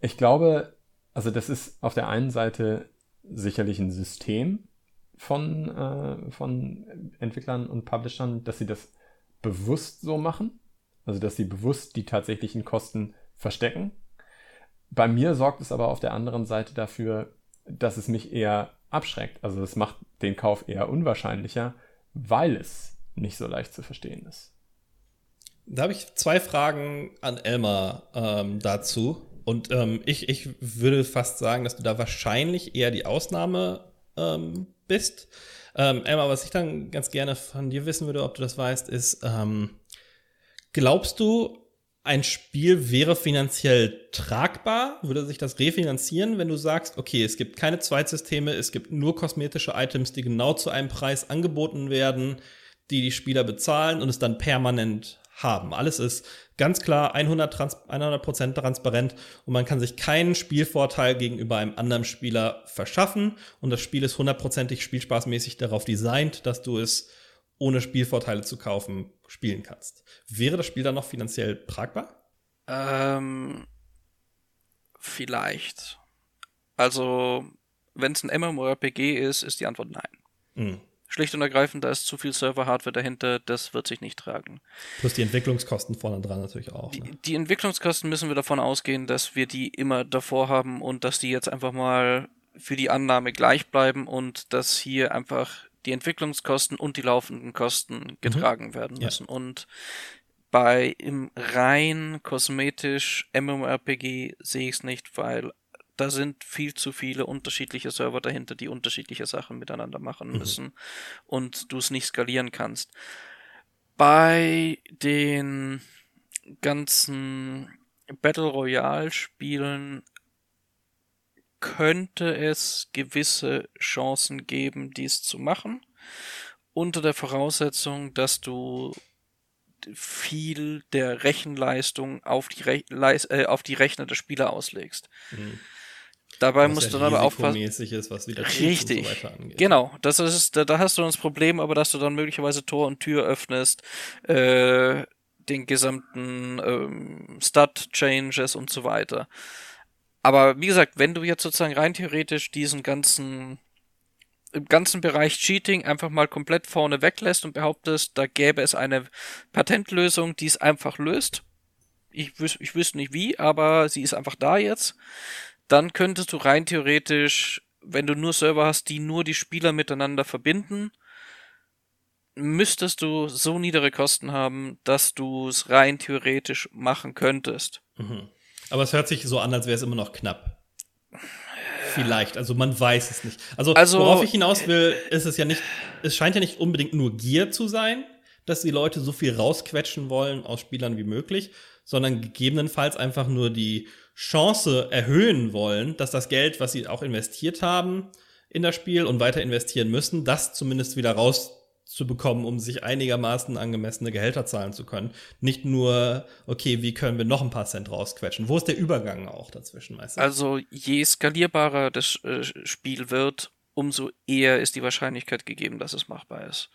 ich glaube, also das ist auf der einen Seite sicherlich ein System von, äh, von Entwicklern und Publishern, dass sie das bewusst so machen. Also dass sie bewusst die tatsächlichen Kosten verstecken. Bei mir sorgt es aber auf der anderen Seite dafür, dass es mich eher abschreckt. Also es macht den Kauf eher unwahrscheinlicher, weil es nicht so leicht zu verstehen ist. Da habe ich zwei Fragen an Elmar ähm, dazu. Und ähm, ich, ich würde fast sagen, dass du da wahrscheinlich eher die Ausnahme ähm, bist. Ähm, Emma, was ich dann ganz gerne von dir wissen würde, ob du das weißt, ist, ähm, glaubst du, ein Spiel wäre finanziell tragbar? Würde sich das refinanzieren, wenn du sagst, okay, es gibt keine Zweitsysteme, es gibt nur kosmetische Items, die genau zu einem Preis angeboten werden, die die Spieler bezahlen und es dann permanent haben. Alles ist ganz klar 100%, Trans 100 transparent und man kann sich keinen Spielvorteil gegenüber einem anderen Spieler verschaffen und das Spiel ist hundertprozentig spielspaßmäßig darauf designt, dass du es ohne Spielvorteile zu kaufen spielen kannst. Wäre das Spiel dann noch finanziell tragbar? Ähm, vielleicht. Also, wenn es ein MMORPG ist, ist die Antwort nein. Mhm. Schlicht und ergreifend, da ist zu viel Server-Hardware dahinter, das wird sich nicht tragen. Plus die Entwicklungskosten vorne dran natürlich auch. Die, ne? die, Entwicklungskosten müssen wir davon ausgehen, dass wir die immer davor haben und dass die jetzt einfach mal für die Annahme gleich bleiben und dass hier einfach die Entwicklungskosten und die laufenden Kosten mhm. getragen mhm. werden müssen. Ja. Und bei im rein kosmetisch MMORPG sehe ich es nicht, weil da sind viel zu viele unterschiedliche Server dahinter, die unterschiedliche Sachen miteinander machen mhm. müssen mhm. und du es nicht skalieren kannst. Bei den ganzen Battle Royale Spielen könnte es gewisse Chancen geben, dies zu machen, unter der Voraussetzung, dass du viel der Rechenleistung auf die, Re äh, auf die Rechner der Spieler auslegst. Mhm. Dabei musst du dann aber aufpassen. Ist, was wieder Richtig. So genau. Das ist, da, da, hast du das Problem, aber dass du dann möglicherweise Tor und Tür öffnest, äh, den gesamten ähm, Stat-Changes und so weiter. Aber wie gesagt, wenn du jetzt sozusagen rein theoretisch diesen ganzen im ganzen Bereich Cheating einfach mal komplett vorne weglässt und behauptest, da gäbe es eine Patentlösung, die es einfach löst. Ich, wüs ich wüsste nicht wie, aber sie ist einfach da jetzt dann könntest du rein theoretisch, wenn du nur Server hast, die nur die Spieler miteinander verbinden, müsstest du so niedere Kosten haben, dass du es rein theoretisch machen könntest. Mhm. Aber es hört sich so an, als wäre es immer noch knapp. Vielleicht, also man weiß es nicht. Also, also, worauf ich hinaus will, ist es ja nicht, es scheint ja nicht unbedingt nur Gier zu sein, dass die Leute so viel rausquetschen wollen aus Spielern wie möglich, sondern gegebenenfalls einfach nur die Chance erhöhen wollen, dass das Geld, was sie auch investiert haben in das Spiel und weiter investieren müssen, das zumindest wieder rauszubekommen, um sich einigermaßen angemessene Gehälter zahlen zu können. Nicht nur, okay, wie können wir noch ein paar Cent rausquetschen? Wo ist der Übergang auch dazwischen meistens? Also je skalierbarer das äh, Spiel wird, umso eher ist die Wahrscheinlichkeit gegeben, dass es machbar ist.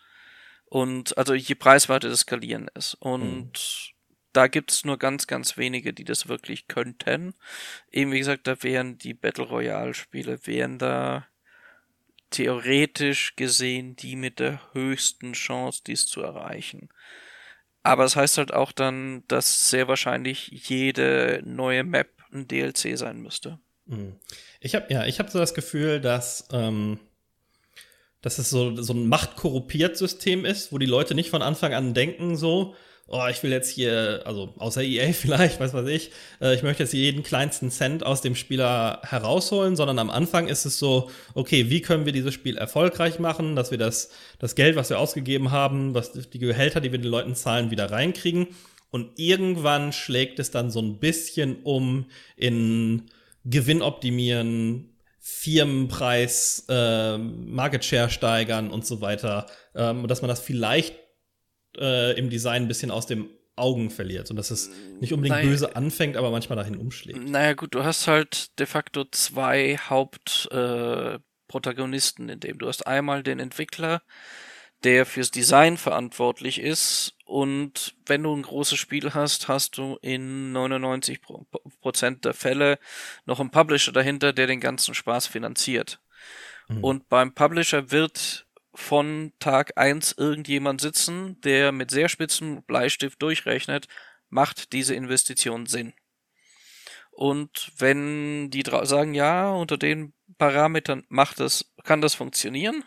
Und also je preiswerter das Skalieren ist. Und mhm da gibt's nur ganz, ganz wenige, die das wirklich könnten. Eben wie gesagt, da wären die Battle Royale-Spiele, wären da theoretisch gesehen die mit der höchsten Chance, dies zu erreichen. Aber es das heißt halt auch dann, dass sehr wahrscheinlich jede neue Map ein DLC sein müsste. Mhm. Ich habe ja, ich habe so das Gefühl, dass ähm, dass es so so ein machtkorruptiert System ist, wo die Leute nicht von Anfang an denken so, oh, ich will jetzt hier, also außer EA vielleicht, was weiß ich, äh, ich möchte jetzt jeden kleinsten Cent aus dem Spieler herausholen, sondern am Anfang ist es so, okay, wie können wir dieses Spiel erfolgreich machen, dass wir das, das Geld, was wir ausgegeben haben, was die Gehälter, die wir den Leuten zahlen, wieder reinkriegen. Und irgendwann schlägt es dann so ein bisschen um in Gewinn optimieren, Firmenpreis, äh, Market Share steigern und so weiter. Ähm, dass man das vielleicht äh, im Design ein bisschen aus dem Augen verliert und dass es nicht unbedingt naja, böse anfängt, aber manchmal dahin umschlägt. Naja gut, du hast halt de facto zwei Hauptprotagonisten äh, in dem. Du hast einmal den Entwickler, der fürs Design verantwortlich ist und wenn du ein großes Spiel hast, hast du in 99% der Fälle noch einen Publisher dahinter, der den ganzen Spaß finanziert. Mhm. Und beim Publisher wird von Tag eins irgendjemand sitzen, der mit sehr spitzem Bleistift durchrechnet, macht diese Investition Sinn. Und wenn die sagen, ja, unter den Parametern macht das, kann das funktionieren,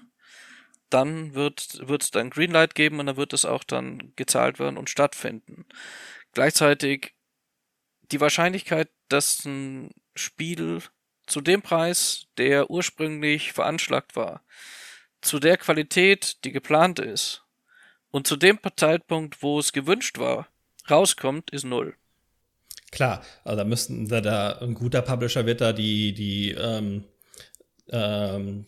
dann wird es dann Greenlight geben und dann wird es auch dann gezahlt werden und stattfinden. Gleichzeitig die Wahrscheinlichkeit, dass ein Spiel zu dem Preis, der ursprünglich veranschlagt war, zu der Qualität, die geplant ist, und zu dem Zeitpunkt, wo es gewünscht war, rauskommt, ist null. Klar, also da müssten da, ein guter Publisher wird da die die ähm, ähm,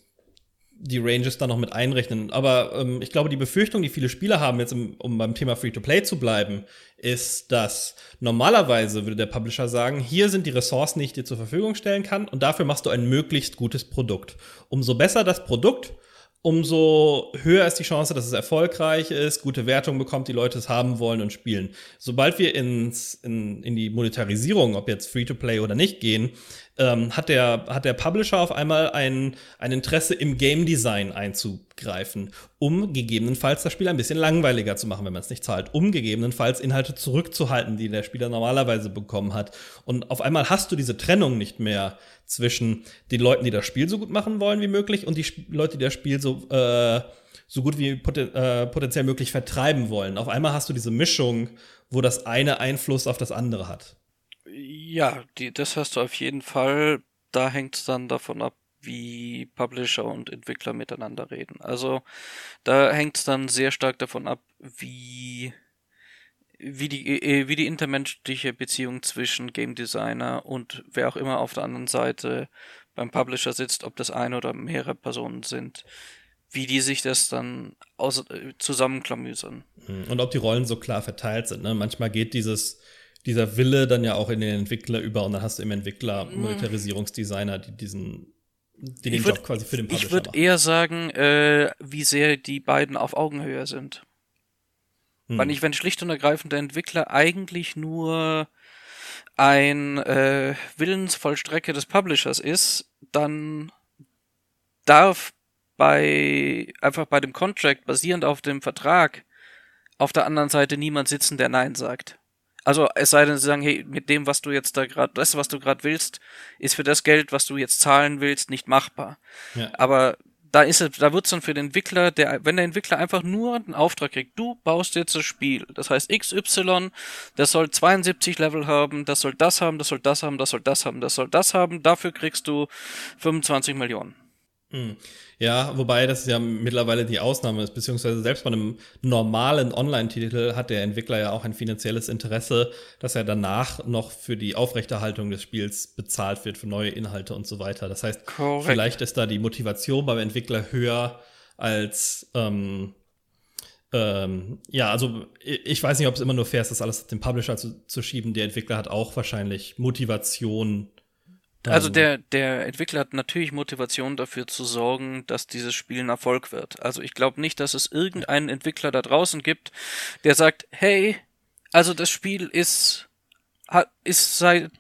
die Ranges da noch mit einrechnen. Aber ähm, ich glaube, die Befürchtung, die viele Spieler haben, jetzt im, um beim Thema Free-to-Play zu bleiben, ist, dass normalerweise würde der Publisher sagen, hier sind die Ressourcen, die ich dir zur Verfügung stellen kann, und dafür machst du ein möglichst gutes Produkt. Umso besser das Produkt, umso höher ist die Chance, dass es erfolgreich ist, gute Wertung bekommt, die Leute es haben wollen und spielen. Sobald wir ins, in, in die Monetarisierung, ob jetzt Free-to-Play oder nicht gehen, ähm, hat, der, hat der Publisher auf einmal ein, ein Interesse im Game Design einzugreifen, um gegebenenfalls das Spiel ein bisschen langweiliger zu machen, wenn man es nicht zahlt, um gegebenenfalls Inhalte zurückzuhalten, die der Spieler normalerweise bekommen hat. Und auf einmal hast du diese Trennung nicht mehr zwischen den Leuten, die das Spiel so gut machen wollen wie möglich und die Sp Leute, die das Spiel so äh, so gut wie poten äh, potenziell möglich vertreiben wollen. Auf einmal hast du diese Mischung, wo das eine Einfluss auf das andere hat. Ja, die, das hast du auf jeden Fall. Da hängt es dann davon ab, wie Publisher und Entwickler miteinander reden. Also da hängt es dann sehr stark davon ab, wie wie die äh, wie die intermenschliche Beziehung zwischen Game Designer und wer auch immer auf der anderen Seite beim Publisher sitzt, ob das eine oder mehrere Personen sind, wie die sich das dann aus, äh, zusammenklamüsern. Und ob die Rollen so klar verteilt sind. Ne? Manchmal geht dieses dieser Wille dann ja auch in den Entwickler über und dann hast du im Entwickler mhm. Monetarisierungsdesigner, die diesen die den würd, Job quasi für den Publisher Ich würde eher sagen, äh, wie sehr die beiden auf Augenhöhe sind. Hm. Weil ich, wenn schlicht und ergreifend der Entwickler eigentlich nur ein äh, Willensvollstrecke des Publishers ist, dann darf bei einfach bei dem Contract basierend auf dem Vertrag auf der anderen Seite niemand sitzen, der Nein sagt. Also es sei denn, sie sagen, hey, mit dem, was du jetzt da gerade, das, was du gerade willst, ist für das Geld, was du jetzt zahlen willst, nicht machbar. Ja. Aber da ist es, da wird's dann für den Entwickler, der, wenn der Entwickler einfach nur einen Auftrag kriegt, du baust jetzt das Spiel, das heißt XY, das soll 72 Level haben, das soll das haben, das soll das haben, das soll das haben, das soll das haben, dafür kriegst du 25 Millionen. Hm. Ja, wobei das ja mittlerweile die Ausnahme ist, beziehungsweise selbst bei einem normalen Online-Titel hat der Entwickler ja auch ein finanzielles Interesse, dass er danach noch für die Aufrechterhaltung des Spiels bezahlt wird, für neue Inhalte und so weiter. Das heißt, Correct. vielleicht ist da die Motivation beim Entwickler höher als ähm, ähm, ja, also ich weiß nicht, ob es immer nur fair ist, das alles dem Publisher zu, zu schieben. Der Entwickler hat auch wahrscheinlich Motivation, also der, der Entwickler hat natürlich Motivation dafür zu sorgen, dass dieses Spiel ein Erfolg wird. Also ich glaube nicht, dass es irgendeinen Entwickler da draußen gibt, der sagt, hey, Also das Spiel ist, hat, ist seit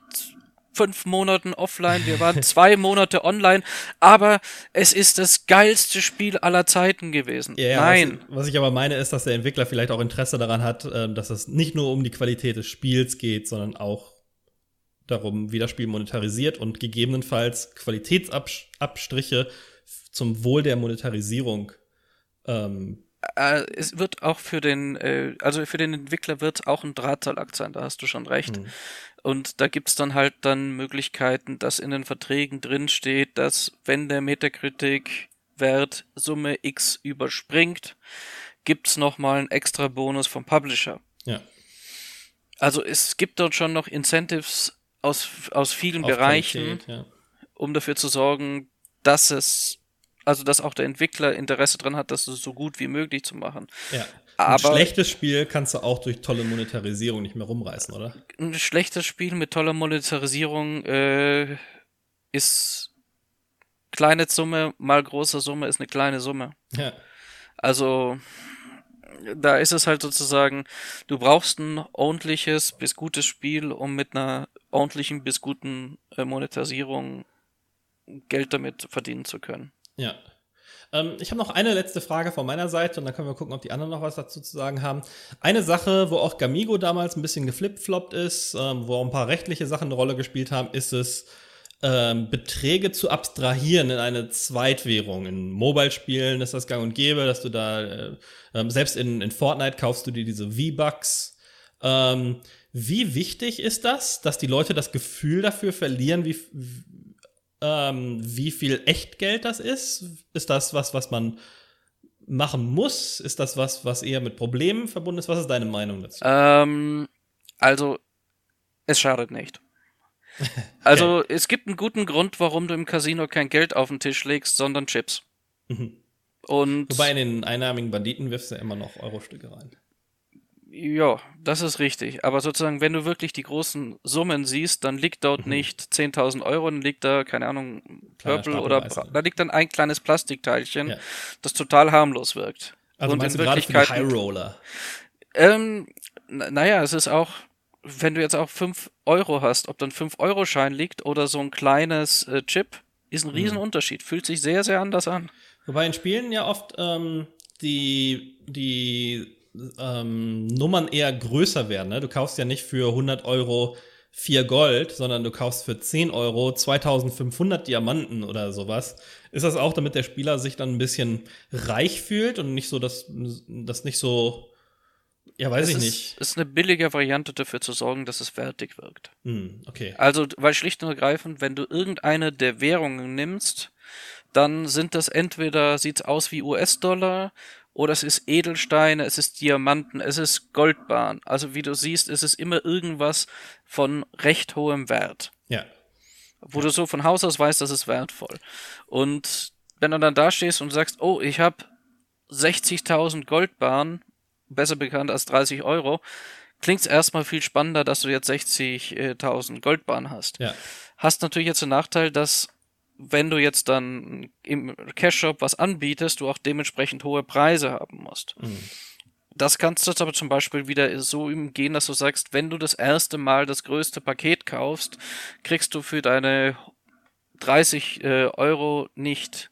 fünf Monaten offline, wir waren zwei Monate online, aber es ist das geilste Spiel aller Zeiten gewesen. Ja, Nein. Was, was ich aber meine, ist, dass der Entwickler vielleicht auch Interesse daran hat, ähm, dass es nicht nur um die Qualität des Spiels geht, sondern auch darum, wie das Spiel monetarisiert und gegebenenfalls Qualitätsabstriche zum Wohl der Monetarisierung ähm, Äh, es wird auch für den, äh, also für den Entwickler wird auch ein Drahtseilakt sein, da hast du schon recht. Mhm. Und da gibt's dann halt dann Möglichkeiten, dass in den Verträgen drin steht, dass wenn der Metacritic-Wert Summe X überspringt, gibt's noch mal einen extra Bonus vom Publisher. ja, Also es gibt dort schon noch Incentives aus, aus vielen auf Bereichen, Qualität, ja. um dafür zu sorgen, dass es, also dass auch der Entwickler Interesse dran hat, das so gut wie möglich zu machen. Ja. Aber- ein schlechtes Spiel kannst du auch durch tolle Monetarisierung nicht mehr rumreißen, oder? Ein schlechtes Spiel mit toller Monetarisierung äh, ist kleine Summe mal große Summe ist eine kleine Summe. Ja. Also da ist es halt sozusagen, du brauchst ein ordentliches bis gutes Spiel, um mit einer ordentlichen bis guten äh, Monetarisierung Geld damit verdienen zu können. Ja. Ähm, ich habe noch eine letzte Frage von meiner Seite und dann können wir gucken, ob die anderen noch was dazu zu sagen haben. Eine Sache, wo auch Gamigo damals ein bisschen geflipfloppt ist, ähm, wo auch ein paar rechtliche Sachen eine Rolle gespielt haben, ist es, ähm, Beträge zu abstrahieren in eine Zweitwährung. In Mobile-Spielen ist das gang und gäbe, dass du da, äh, ähm, selbst in, in Fortnite kaufst du dir diese V-Bucks. Ähm, wie wichtig ist das, dass die Leute das Gefühl dafür verlieren, wie, ähm, wie viel Echtgeld das ist? Ist das was, was man machen muss? Ist das was, was eher mit Problemen verbunden ist? Was ist deine Meinung dazu? Ähm, also, es schadet nicht. Also, es gibt einen guten Grund, warum du im Casino kein Geld auf den Tisch legst, sondern Chips. Mhm. Und Wobei in den einnahmigen Banditen wirfst du ja immer noch Euro-Stücke rein. Ja, das ist richtig. Aber sozusagen, wenn du wirklich die großen Summen siehst, dann liegt dort Mhm. nicht 10.000 Euro, dann liegt da, keine Ahnung, Kleiner Purple oder Bra da liegt dann ein kleines Plastikteilchen, Ja. das total harmlos wirkt. Also Und meinst in du gerade für die Wirklichkeit- High Roller? Ähm, na- naja, es ist auch, wenn du jetzt auch 5 Euro hast, ob dann 5-Euro-Schein liegt oder so ein kleines äh, Chip, ist Mhm. ein Riesenunterschied. Fühlt sich sehr, sehr anders an. Wobei in Spielen ja oft ähm, die, die ähm, Nummern eher größer werden. Ne? Du kaufst ja nicht für 100 Euro 4 Gold, sondern du kaufst für 10 Euro 2500 Diamanten oder sowas. Ist das auch, damit der Spieler sich dann ein bisschen reich fühlt und nicht so, dass das nicht so, ja, weiß es ich ist, nicht. ist eine billige Variante dafür zu sorgen, dass es wertig wirkt. Hm, okay. Also, weil schlicht und ergreifend, wenn du irgendeine der Währungen nimmst, dann sind das entweder, sieht's aus wie US-Dollar, oder es ist Edelsteine, es ist Diamanten, es ist Goldbahn. Also, wie du siehst, es ist immer irgendwas von recht hohem Wert. Ja. Wo du so von Haus aus weißt, das ist wertvoll. Und wenn du dann da stehst und sagst, oh, ich habe 60.000 Goldbahn, besser bekannt als 30 Euro, klingt's erstmal viel spannender, dass du jetzt 60.000 Goldbahn hast. Ja. Hast natürlich jetzt den Nachteil, dass wenn du jetzt dann im Cash-Shop was anbietest, du auch dementsprechend hohe Preise haben musst. Mhm. Das kannst du jetzt aber zum Beispiel wieder so umgehen, dass du sagst, wenn du das erste Mal das größte Paket kaufst, kriegst du für deine 30 äh, Euro nicht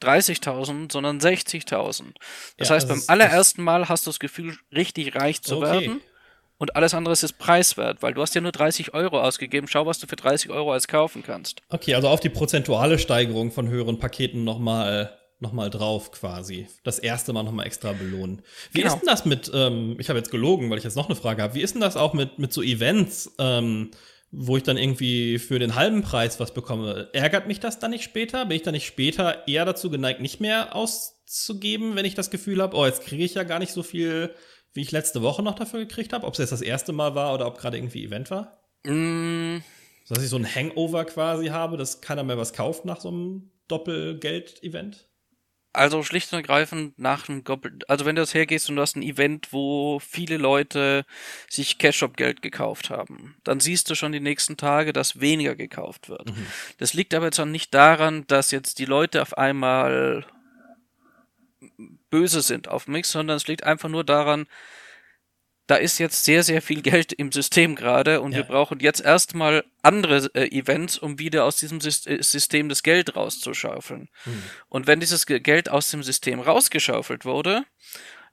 30.000, sondern 60.000. Das Ja, heißt, beim allerersten Mal hast du das Gefühl, richtig reich zu Okay. werden. Und alles andere ist preiswert, weil du hast ja nur 30 Euro ausgegeben. Schau, was du für 30 Euro als kaufen kannst. Okay, also auf die prozentuale Steigerung von höheren Paketen nochmal noch mal drauf quasi. Das erste Mal nochmal extra belohnen. Wie Genau. ist denn das mit, ähm, ich habe jetzt gelogen, weil ich jetzt noch eine Frage habe, wie ist denn das auch mit, mit so Events, ähm, wo ich dann irgendwie für den halben Preis was bekomme? Ärgert mich das dann nicht später? Bin ich dann nicht später eher dazu geneigt, nicht mehr auszugeben, wenn ich das Gefühl habe, oh, jetzt kriege ich ja gar nicht so viel, wie ich letzte Woche noch dafür gekriegt habe? Ob es jetzt das erste Mal war oder ob gerade irgendwie Event war? Mm, So, dass ich so ein Hangover quasi habe, dass keiner mehr was kauft nach so einem Doppelgeld-Event? Also schlicht und ergreifend nach einem Goppel also wenn du das hergehst und du hast ein Event, wo viele Leute sich Cash-Shop-Geld gekauft haben, dann siehst du schon die nächsten Tage, dass weniger gekauft wird. Das liegt aber jetzt auch nicht daran, dass jetzt die Leute auf einmal böse sind auf mich, sondern es liegt einfach nur daran, da ist jetzt sehr, sehr viel Geld im System gerade und Ja. wir brauchen jetzt erstmal andere äh, Events, um wieder aus diesem äh, System das Geld rauszuschaufeln. Und wenn dieses Ge- Geld aus dem System rausgeschaufelt wurde,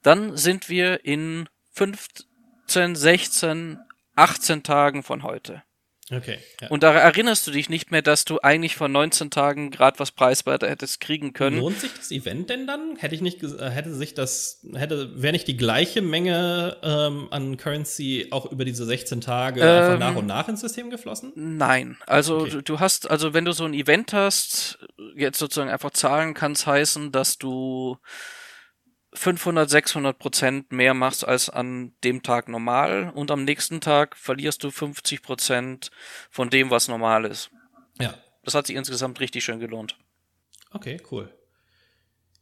dann sind wir in 15, 16, 18 Tagen von heute. Okay. Ja. Und da erinnerst du dich nicht mehr, dass du eigentlich vor 19 Tagen gerade was preiswerter hättest kriegen können. Lohnt sich das Event denn dann? Hätte ich nicht, äh, hätte sich das, hätte, wäre nicht die gleiche Menge ähm, an Currency auch über diese 16 Tage einfach Ähm, nach und nach ins System geflossen? Nein, also Okay. du, du hast, also wenn du so ein Event hast, jetzt sozusagen einfach zahlen kann es heißen, dass du 500, 600 Prozent mehr machst als an dem Tag normal und am nächsten Tag verlierst du 50 Prozent von dem, was normal ist. Ja. Das hat sich insgesamt richtig schön gelohnt. Okay, cool.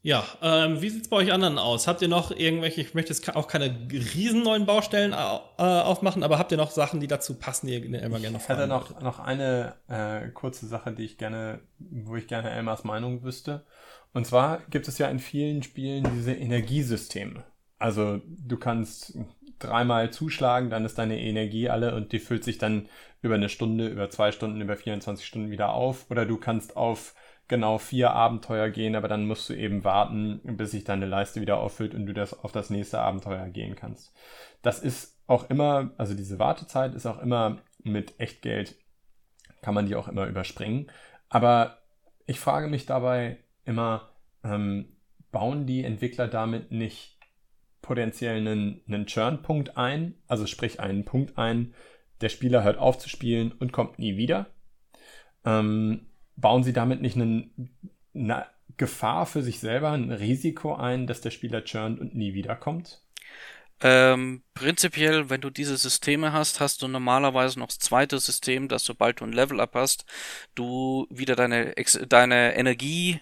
Ja, ähm, wie sieht's bei euch anderen aus? Habt ihr noch irgendwelche, ich möchte jetzt auch keine riesen neuen Baustellen au- äh, aufmachen, aber habt ihr noch Sachen, die dazu passen, die ihr immer gerne noch Ich hätte noch, noch eine äh, kurze Sache, die ich gerne, wo ich gerne Elmars Meinung wüsste. Und zwar gibt es ja in vielen Spielen diese Energiesysteme. Also du kannst dreimal zuschlagen, dann ist deine Energie alle und die füllt sich dann über eine Stunde, über zwei Stunden, über 24 Stunden wieder auf. Oder du kannst auf genau vier Abenteuer gehen, aber dann musst du eben warten, bis sich deine Leiste wieder auffüllt und du das auf das nächste Abenteuer gehen kannst. Das ist auch immer, also diese Wartezeit ist auch immer mit Echtgeld, kann man die auch immer überspringen. Aber ich frage mich dabei immer, ähm, bauen die Entwickler damit nicht potenziell einen, einen Churn-Punkt ein, also sprich einen Punkt ein, der Spieler hört auf zu spielen und kommt nie wieder. Ähm, bauen sie damit nicht einen, eine Gefahr für sich selber, ein Risiko ein, dass der Spieler churnt und nie wiederkommt? Ähm, prinzipiell, wenn du diese Systeme hast, hast du normalerweise noch das zweite System, dass sobald du ein Level-Up hast, du wieder deine, deine Energie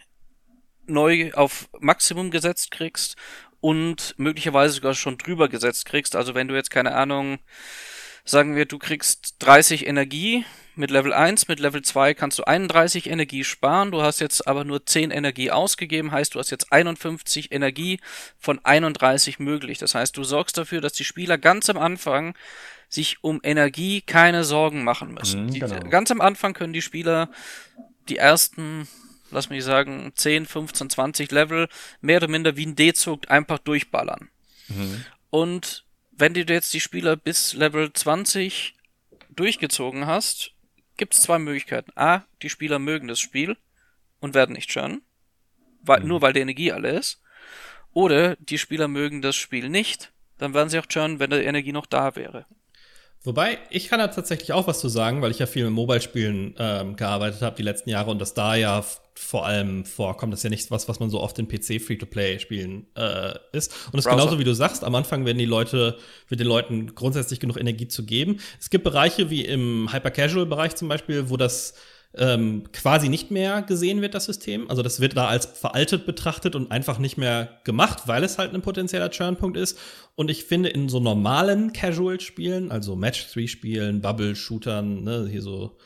neu auf Maximum gesetzt kriegst und möglicherweise sogar schon drüber gesetzt kriegst. Also wenn du jetzt keine Ahnung, sagen wir, du kriegst 30 Energie mit Level 1, mit Level 2 kannst du 31 Energie sparen, du hast jetzt aber nur 10 Energie ausgegeben, heißt du hast jetzt 51 Energie von 31 möglich. Das heißt, du sorgst dafür, dass die Spieler ganz am Anfang sich um Energie keine Sorgen machen müssen. Mhm, die, genau. Ganz am Anfang können die Spieler die ersten, lass mich sagen, 10, 15, 20 Level mehr oder minder wie ein D-Zug einfach durchballern. Und wenn du jetzt die Spieler bis Level 20 durchgezogen hast, gibt es zwei Möglichkeiten. A, die Spieler mögen das Spiel und werden nicht churnen, weil, nur weil die Energie alle ist. Oder die Spieler mögen das Spiel nicht, dann werden sie auch churnen, wenn die Energie noch da wäre. Wobei, ich kann da tatsächlich auch was zu sagen, weil ich ja viel mit Mobile-Spielen ähm, gearbeitet habe die letzten Jahre und das da ja vor allem vorkommt. Das ist ja nicht was, was man so oft in PC-Free-to-Play-Spielen äh, ist. Und es ist genauso wie du sagst, am Anfang werden die Leute, wird den Leuten grundsätzlich genug Energie zu geben. Es gibt Bereiche wie im Hyper-Casual-Bereich zum Beispiel, wo das ähm, quasi nicht mehr gesehen wird, das System. Also das wird da als veraltet betrachtet und einfach nicht mehr gemacht, weil es halt ein potenzieller Churnpunkt ist. Und ich finde, in so normalen Casual-Spielen, also Match-3-Spielen, Bubble-Shootern, ne, hier so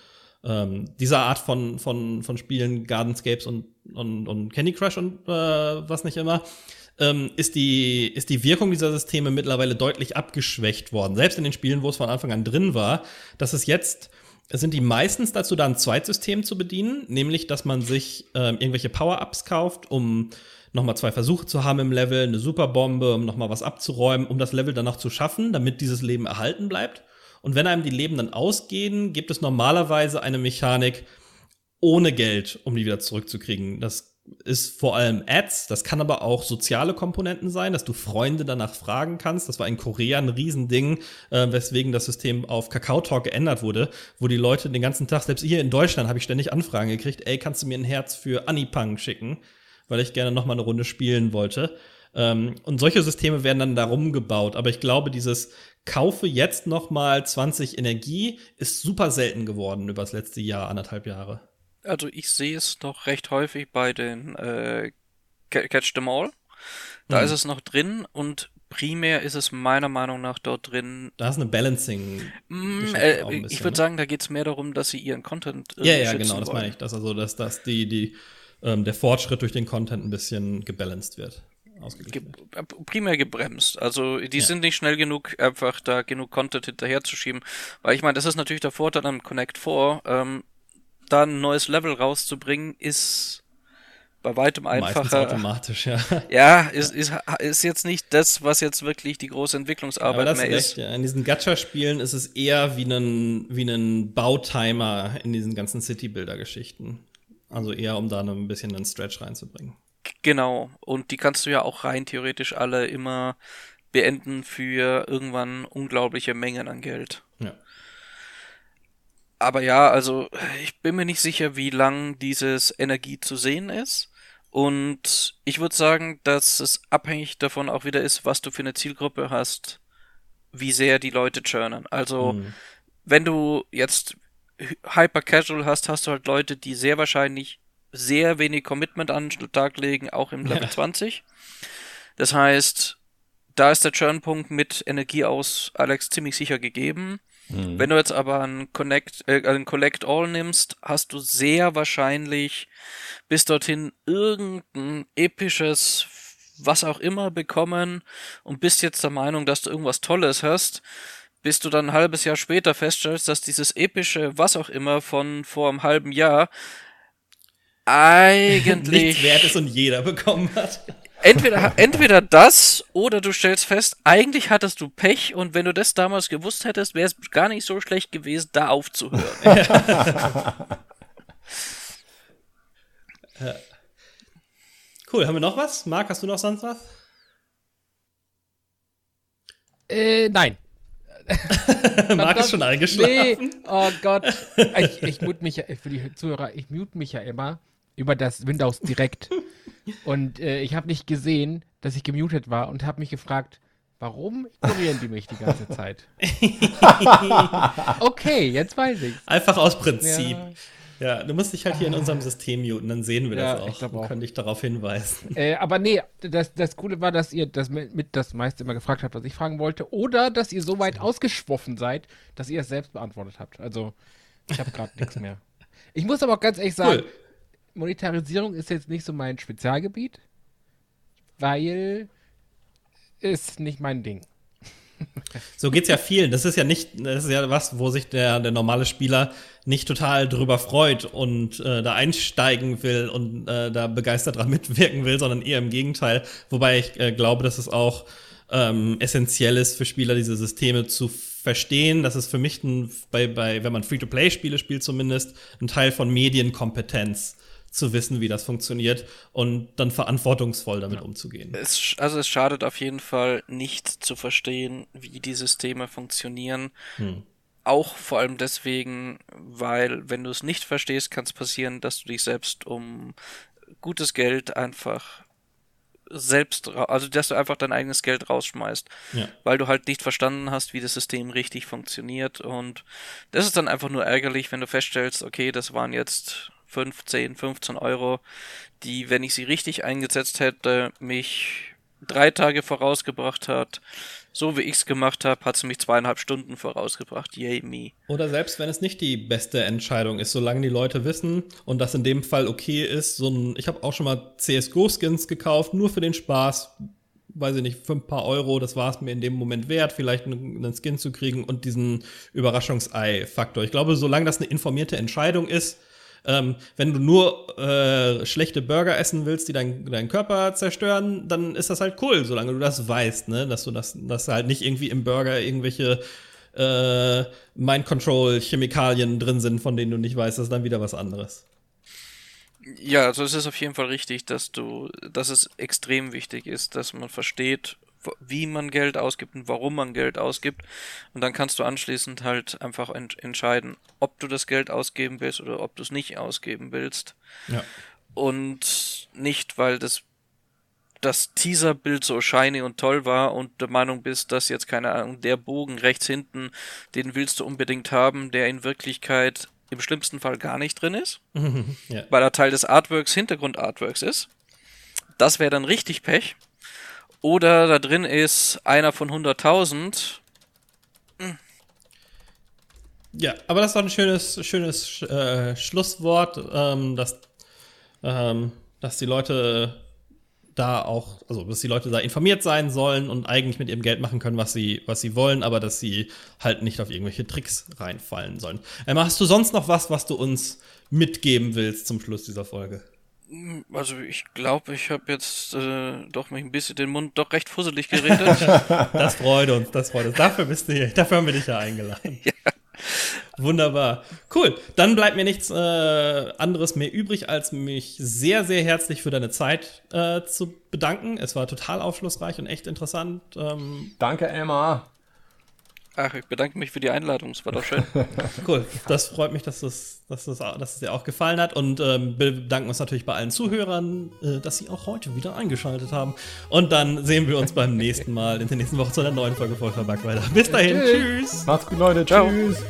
ähm, dieser Art von, von, von Spielen, Gardenscapes und, und, und Candy Crush und äh, was nicht immer, ähm, ist, die, ist die Wirkung dieser Systeme mittlerweile deutlich abgeschwächt worden. Selbst in den Spielen, wo es von Anfang an drin war, dass es jetzt sind die meistens dazu da, ein Zweitsystem zu bedienen, nämlich, dass man sich ähm, irgendwelche Power-Ups kauft, um nochmal zwei Versuche zu haben im Level, eine Superbombe, um nochmal was abzuräumen, um das Level dann noch zu schaffen, damit dieses Leben erhalten bleibt. Und wenn einem die Leben dann ausgehen, gibt es normalerweise eine Mechanik ohne Geld, um die wieder zurückzukriegen. Das ist vor allem Ads, das kann aber auch soziale Komponenten sein, dass du Freunde danach fragen kannst. Das war in Korea ein Riesending, äh, weswegen das System auf Kakao Talk geändert wurde, wo die Leute den ganzen Tag, selbst hier in Deutschland habe ich ständig Anfragen gekriegt, ey, kannst du mir ein Herz für Anipang schicken, weil ich gerne noch mal eine Runde spielen wollte. Ähm, und solche Systeme werden dann darum gebaut. Aber ich glaube, dieses Kaufe jetzt noch mal 20 Energie ist super selten geworden über das letzte Jahr, anderthalb Jahre. Also ich sehe es noch recht häufig bei den äh, Ca- Catch them all. Da Mhm. ist es noch drin und primär ist es meiner Meinung nach dort drin. Da ist eine Balancing. Mm, äh, ein ich bisschen, würde ne? sagen, da geht es mehr darum, dass sie ihren Content äh, Ja, ja, genau, das wollen. meine ich. Dass also, dass, dass die, die, ähm, der Fortschritt durch den Content ein bisschen gebalanced wird. ge primär gebremst. Also die ja. sind nicht schnell genug, einfach da genug Content hinterherzuschieben. Weil ich meine, das ist natürlich der Vorteil am Connect 4. Ähm, da ein neues Level rauszubringen, ist bei weitem einfacher. Meistens automatisch, ja. Ja, ist, ist, ist jetzt nicht das, was jetzt wirklich die große Entwicklungsarbeit das mehr ist. Ja. In diesen Gacha-Spielen ist es eher wie ein, wie ein Bautimer in diesen ganzen City-Builder-Geschichten. Also eher, um da ein bisschen einen Stretch reinzubringen. Genau. Und die kannst du ja auch rein theoretisch alle immer beenden für irgendwann unglaubliche Mengen an Geld. Aber ja, also ich bin mir nicht sicher, wie lang dieses Energie zu sehen ist. Und ich würde sagen, dass es abhängig davon auch wieder ist, was du für eine Zielgruppe hast, wie sehr die Leute churnen. Also, mhm. wenn du jetzt hyper casual hast, hast du halt Leute, die sehr wahrscheinlich sehr wenig Commitment an den Tag legen, auch im Level ja. 20. Das heißt, da ist der Churnpunkt mit Energie aus Alex ziemlich sicher gegeben. Mhm. Wenn du jetzt aber ein Connect, äh, ein Collect All nimmst, hast du sehr wahrscheinlich bis dorthin irgendein episches was auch immer bekommen und bist jetzt der Meinung, dass du irgendwas Tolles hast, bis du dann ein halbes Jahr später feststellst, dass dieses epische was auch immer von vor einem halben Jahr eigentlich nichts wert ist und jeder bekommen hat entweder, entweder das oder du stellst fest, eigentlich hattest du Pech und wenn du das damals gewusst hättest, wäre es gar nicht so schlecht gewesen, da aufzuhören. Cool, haben wir noch was? Marc, hast du noch sonst was? Äh, nein. Marc ist schon eingeschlafen. Nee, oh Gott. Ich, ich mute mich ja, für die Zuhörer, ich mute mich ja immer über das Windows direkt. Und äh, ich habe nicht gesehen, dass ich gemutet war und habe mich gefragt, warum ignorieren die mich die ganze Zeit? okay, jetzt weiß ich. Einfach aus Prinzip. Ja. Ja, du musst dich halt hier in unserem System muten, dann sehen wir ja, das auch. Ich können dich darauf hinweisen. Äh, aber nee, das, das Coole war, dass ihr das mit, mit, das meiste immer gefragt habt, was ich fragen wollte, oder dass ihr so weit ausgeschwoffen seid, dass ihr es selbst beantwortet habt. Also, ich habe gerade nichts mehr. Ich muss aber auch ganz ehrlich sagen, cool. Monetarisierung ist jetzt nicht so mein Spezialgebiet, weil ist nicht mein Ding. So geht's ja vielen. Das ist ja nicht, das ist ja was, wo sich der, der normale Spieler nicht total drüber freut und äh, da einsteigen will und äh, da begeistert dran mitwirken will, sondern eher im Gegenteil. Wobei ich äh, glaube, dass es auch ähm, essentiell ist für Spieler, diese Systeme zu verstehen. Das ist für mich ein, bei, bei, wenn man Free-to-Play-Spiele spielt zumindest, ein Teil von Medienkompetenz zu wissen, wie das funktioniert und dann verantwortungsvoll damit ja. umzugehen. Es, also es schadet auf jeden Fall nicht zu verstehen, wie die Systeme funktionieren. Hm. Auch vor allem deswegen, weil wenn du es nicht verstehst, kann es passieren, dass du dich selbst um gutes Geld einfach selbst, also dass du einfach dein eigenes Geld rausschmeißt, ja. weil du halt nicht verstanden hast, wie das System richtig funktioniert und das ist dann einfach nur ärgerlich, wenn du feststellst, okay, das waren jetzt 15, 15 Euro, die, wenn ich sie richtig eingesetzt hätte, mich drei Tage vorausgebracht hat. So wie ich es gemacht habe, hat sie mich zweieinhalb Stunden vorausgebracht. Yay me. Oder selbst wenn es nicht die beste Entscheidung ist, solange die Leute wissen und das in dem Fall okay ist, so ein, ich habe auch schon mal CSGO-Skins gekauft, nur für den Spaß, weiß ich nicht, für ein paar Euro, das war es mir in dem Moment wert, vielleicht einen Skin zu kriegen und diesen Überraschungsei-Faktor. Ich glaube, solange das eine informierte Entscheidung ist, ähm, wenn du nur äh, schlechte Burger essen willst, die dein, deinen Körper zerstören, dann ist das halt cool, solange du das weißt, ne? Dass du das, dass halt nicht irgendwie im Burger irgendwelche äh, Mind Control Chemikalien drin sind, von denen du nicht weißt, das ist dann wieder was anderes. Ja, also es ist auf jeden Fall richtig, dass du, dass es extrem wichtig ist, dass man versteht, wie man Geld ausgibt und warum man Geld ausgibt. Und dann kannst du anschließend halt einfach ent entscheiden, ob du das Geld ausgeben willst oder ob du es nicht ausgeben willst. Ja. Und nicht, weil das das Teaserbild so shiny und toll war und der Meinung bist, dass jetzt keine Ahnung, der Bogen rechts hinten, den willst du unbedingt haben, der in Wirklichkeit im schlimmsten Fall gar nicht drin ist, ja. weil er Teil des Artworks, Hintergrund-Artworks ist. Das wäre dann richtig Pech. Oder da drin ist einer von 100.000. Hm. Ja, aber das ist doch ein schönes, schönes äh, Schlusswort, ähm, dass, ähm, dass die Leute da auch, also dass die Leute da informiert sein sollen und eigentlich mit ihrem Geld machen können, was sie, was sie wollen, aber dass sie halt nicht auf irgendwelche Tricks reinfallen sollen. Emma, hast du sonst noch was, was du uns mitgeben willst zum Schluss dieser Folge? Also ich glaube, ich habe jetzt äh, doch mich ein bisschen den Mund doch recht fusselig geredet. das freut uns, das freut uns. Dafür bist du hier, dafür haben wir dich ja eingeladen. ja. Wunderbar. Cool. Dann bleibt mir nichts äh, anderes mehr übrig, als mich sehr, sehr herzlich für deine Zeit äh, zu bedanken. Es war total aufschlussreich und echt interessant. Ähm, Danke, Emma. Ach, ich bedanke mich für die Einladung, es war doch schön. cool, das freut mich, dass, das, dass, das, dass es dir auch gefallen hat und ähm, bedanken uns natürlich bei allen Zuhörern, äh, dass sie auch heute wieder eingeschaltet haben. Und dann sehen wir uns beim nächsten Mal in der nächsten Woche zu einer neuen Folge Vollverbackt weiter. Bis dahin, tschüss. Macht's gut, Leute. Ciao. Tschüss.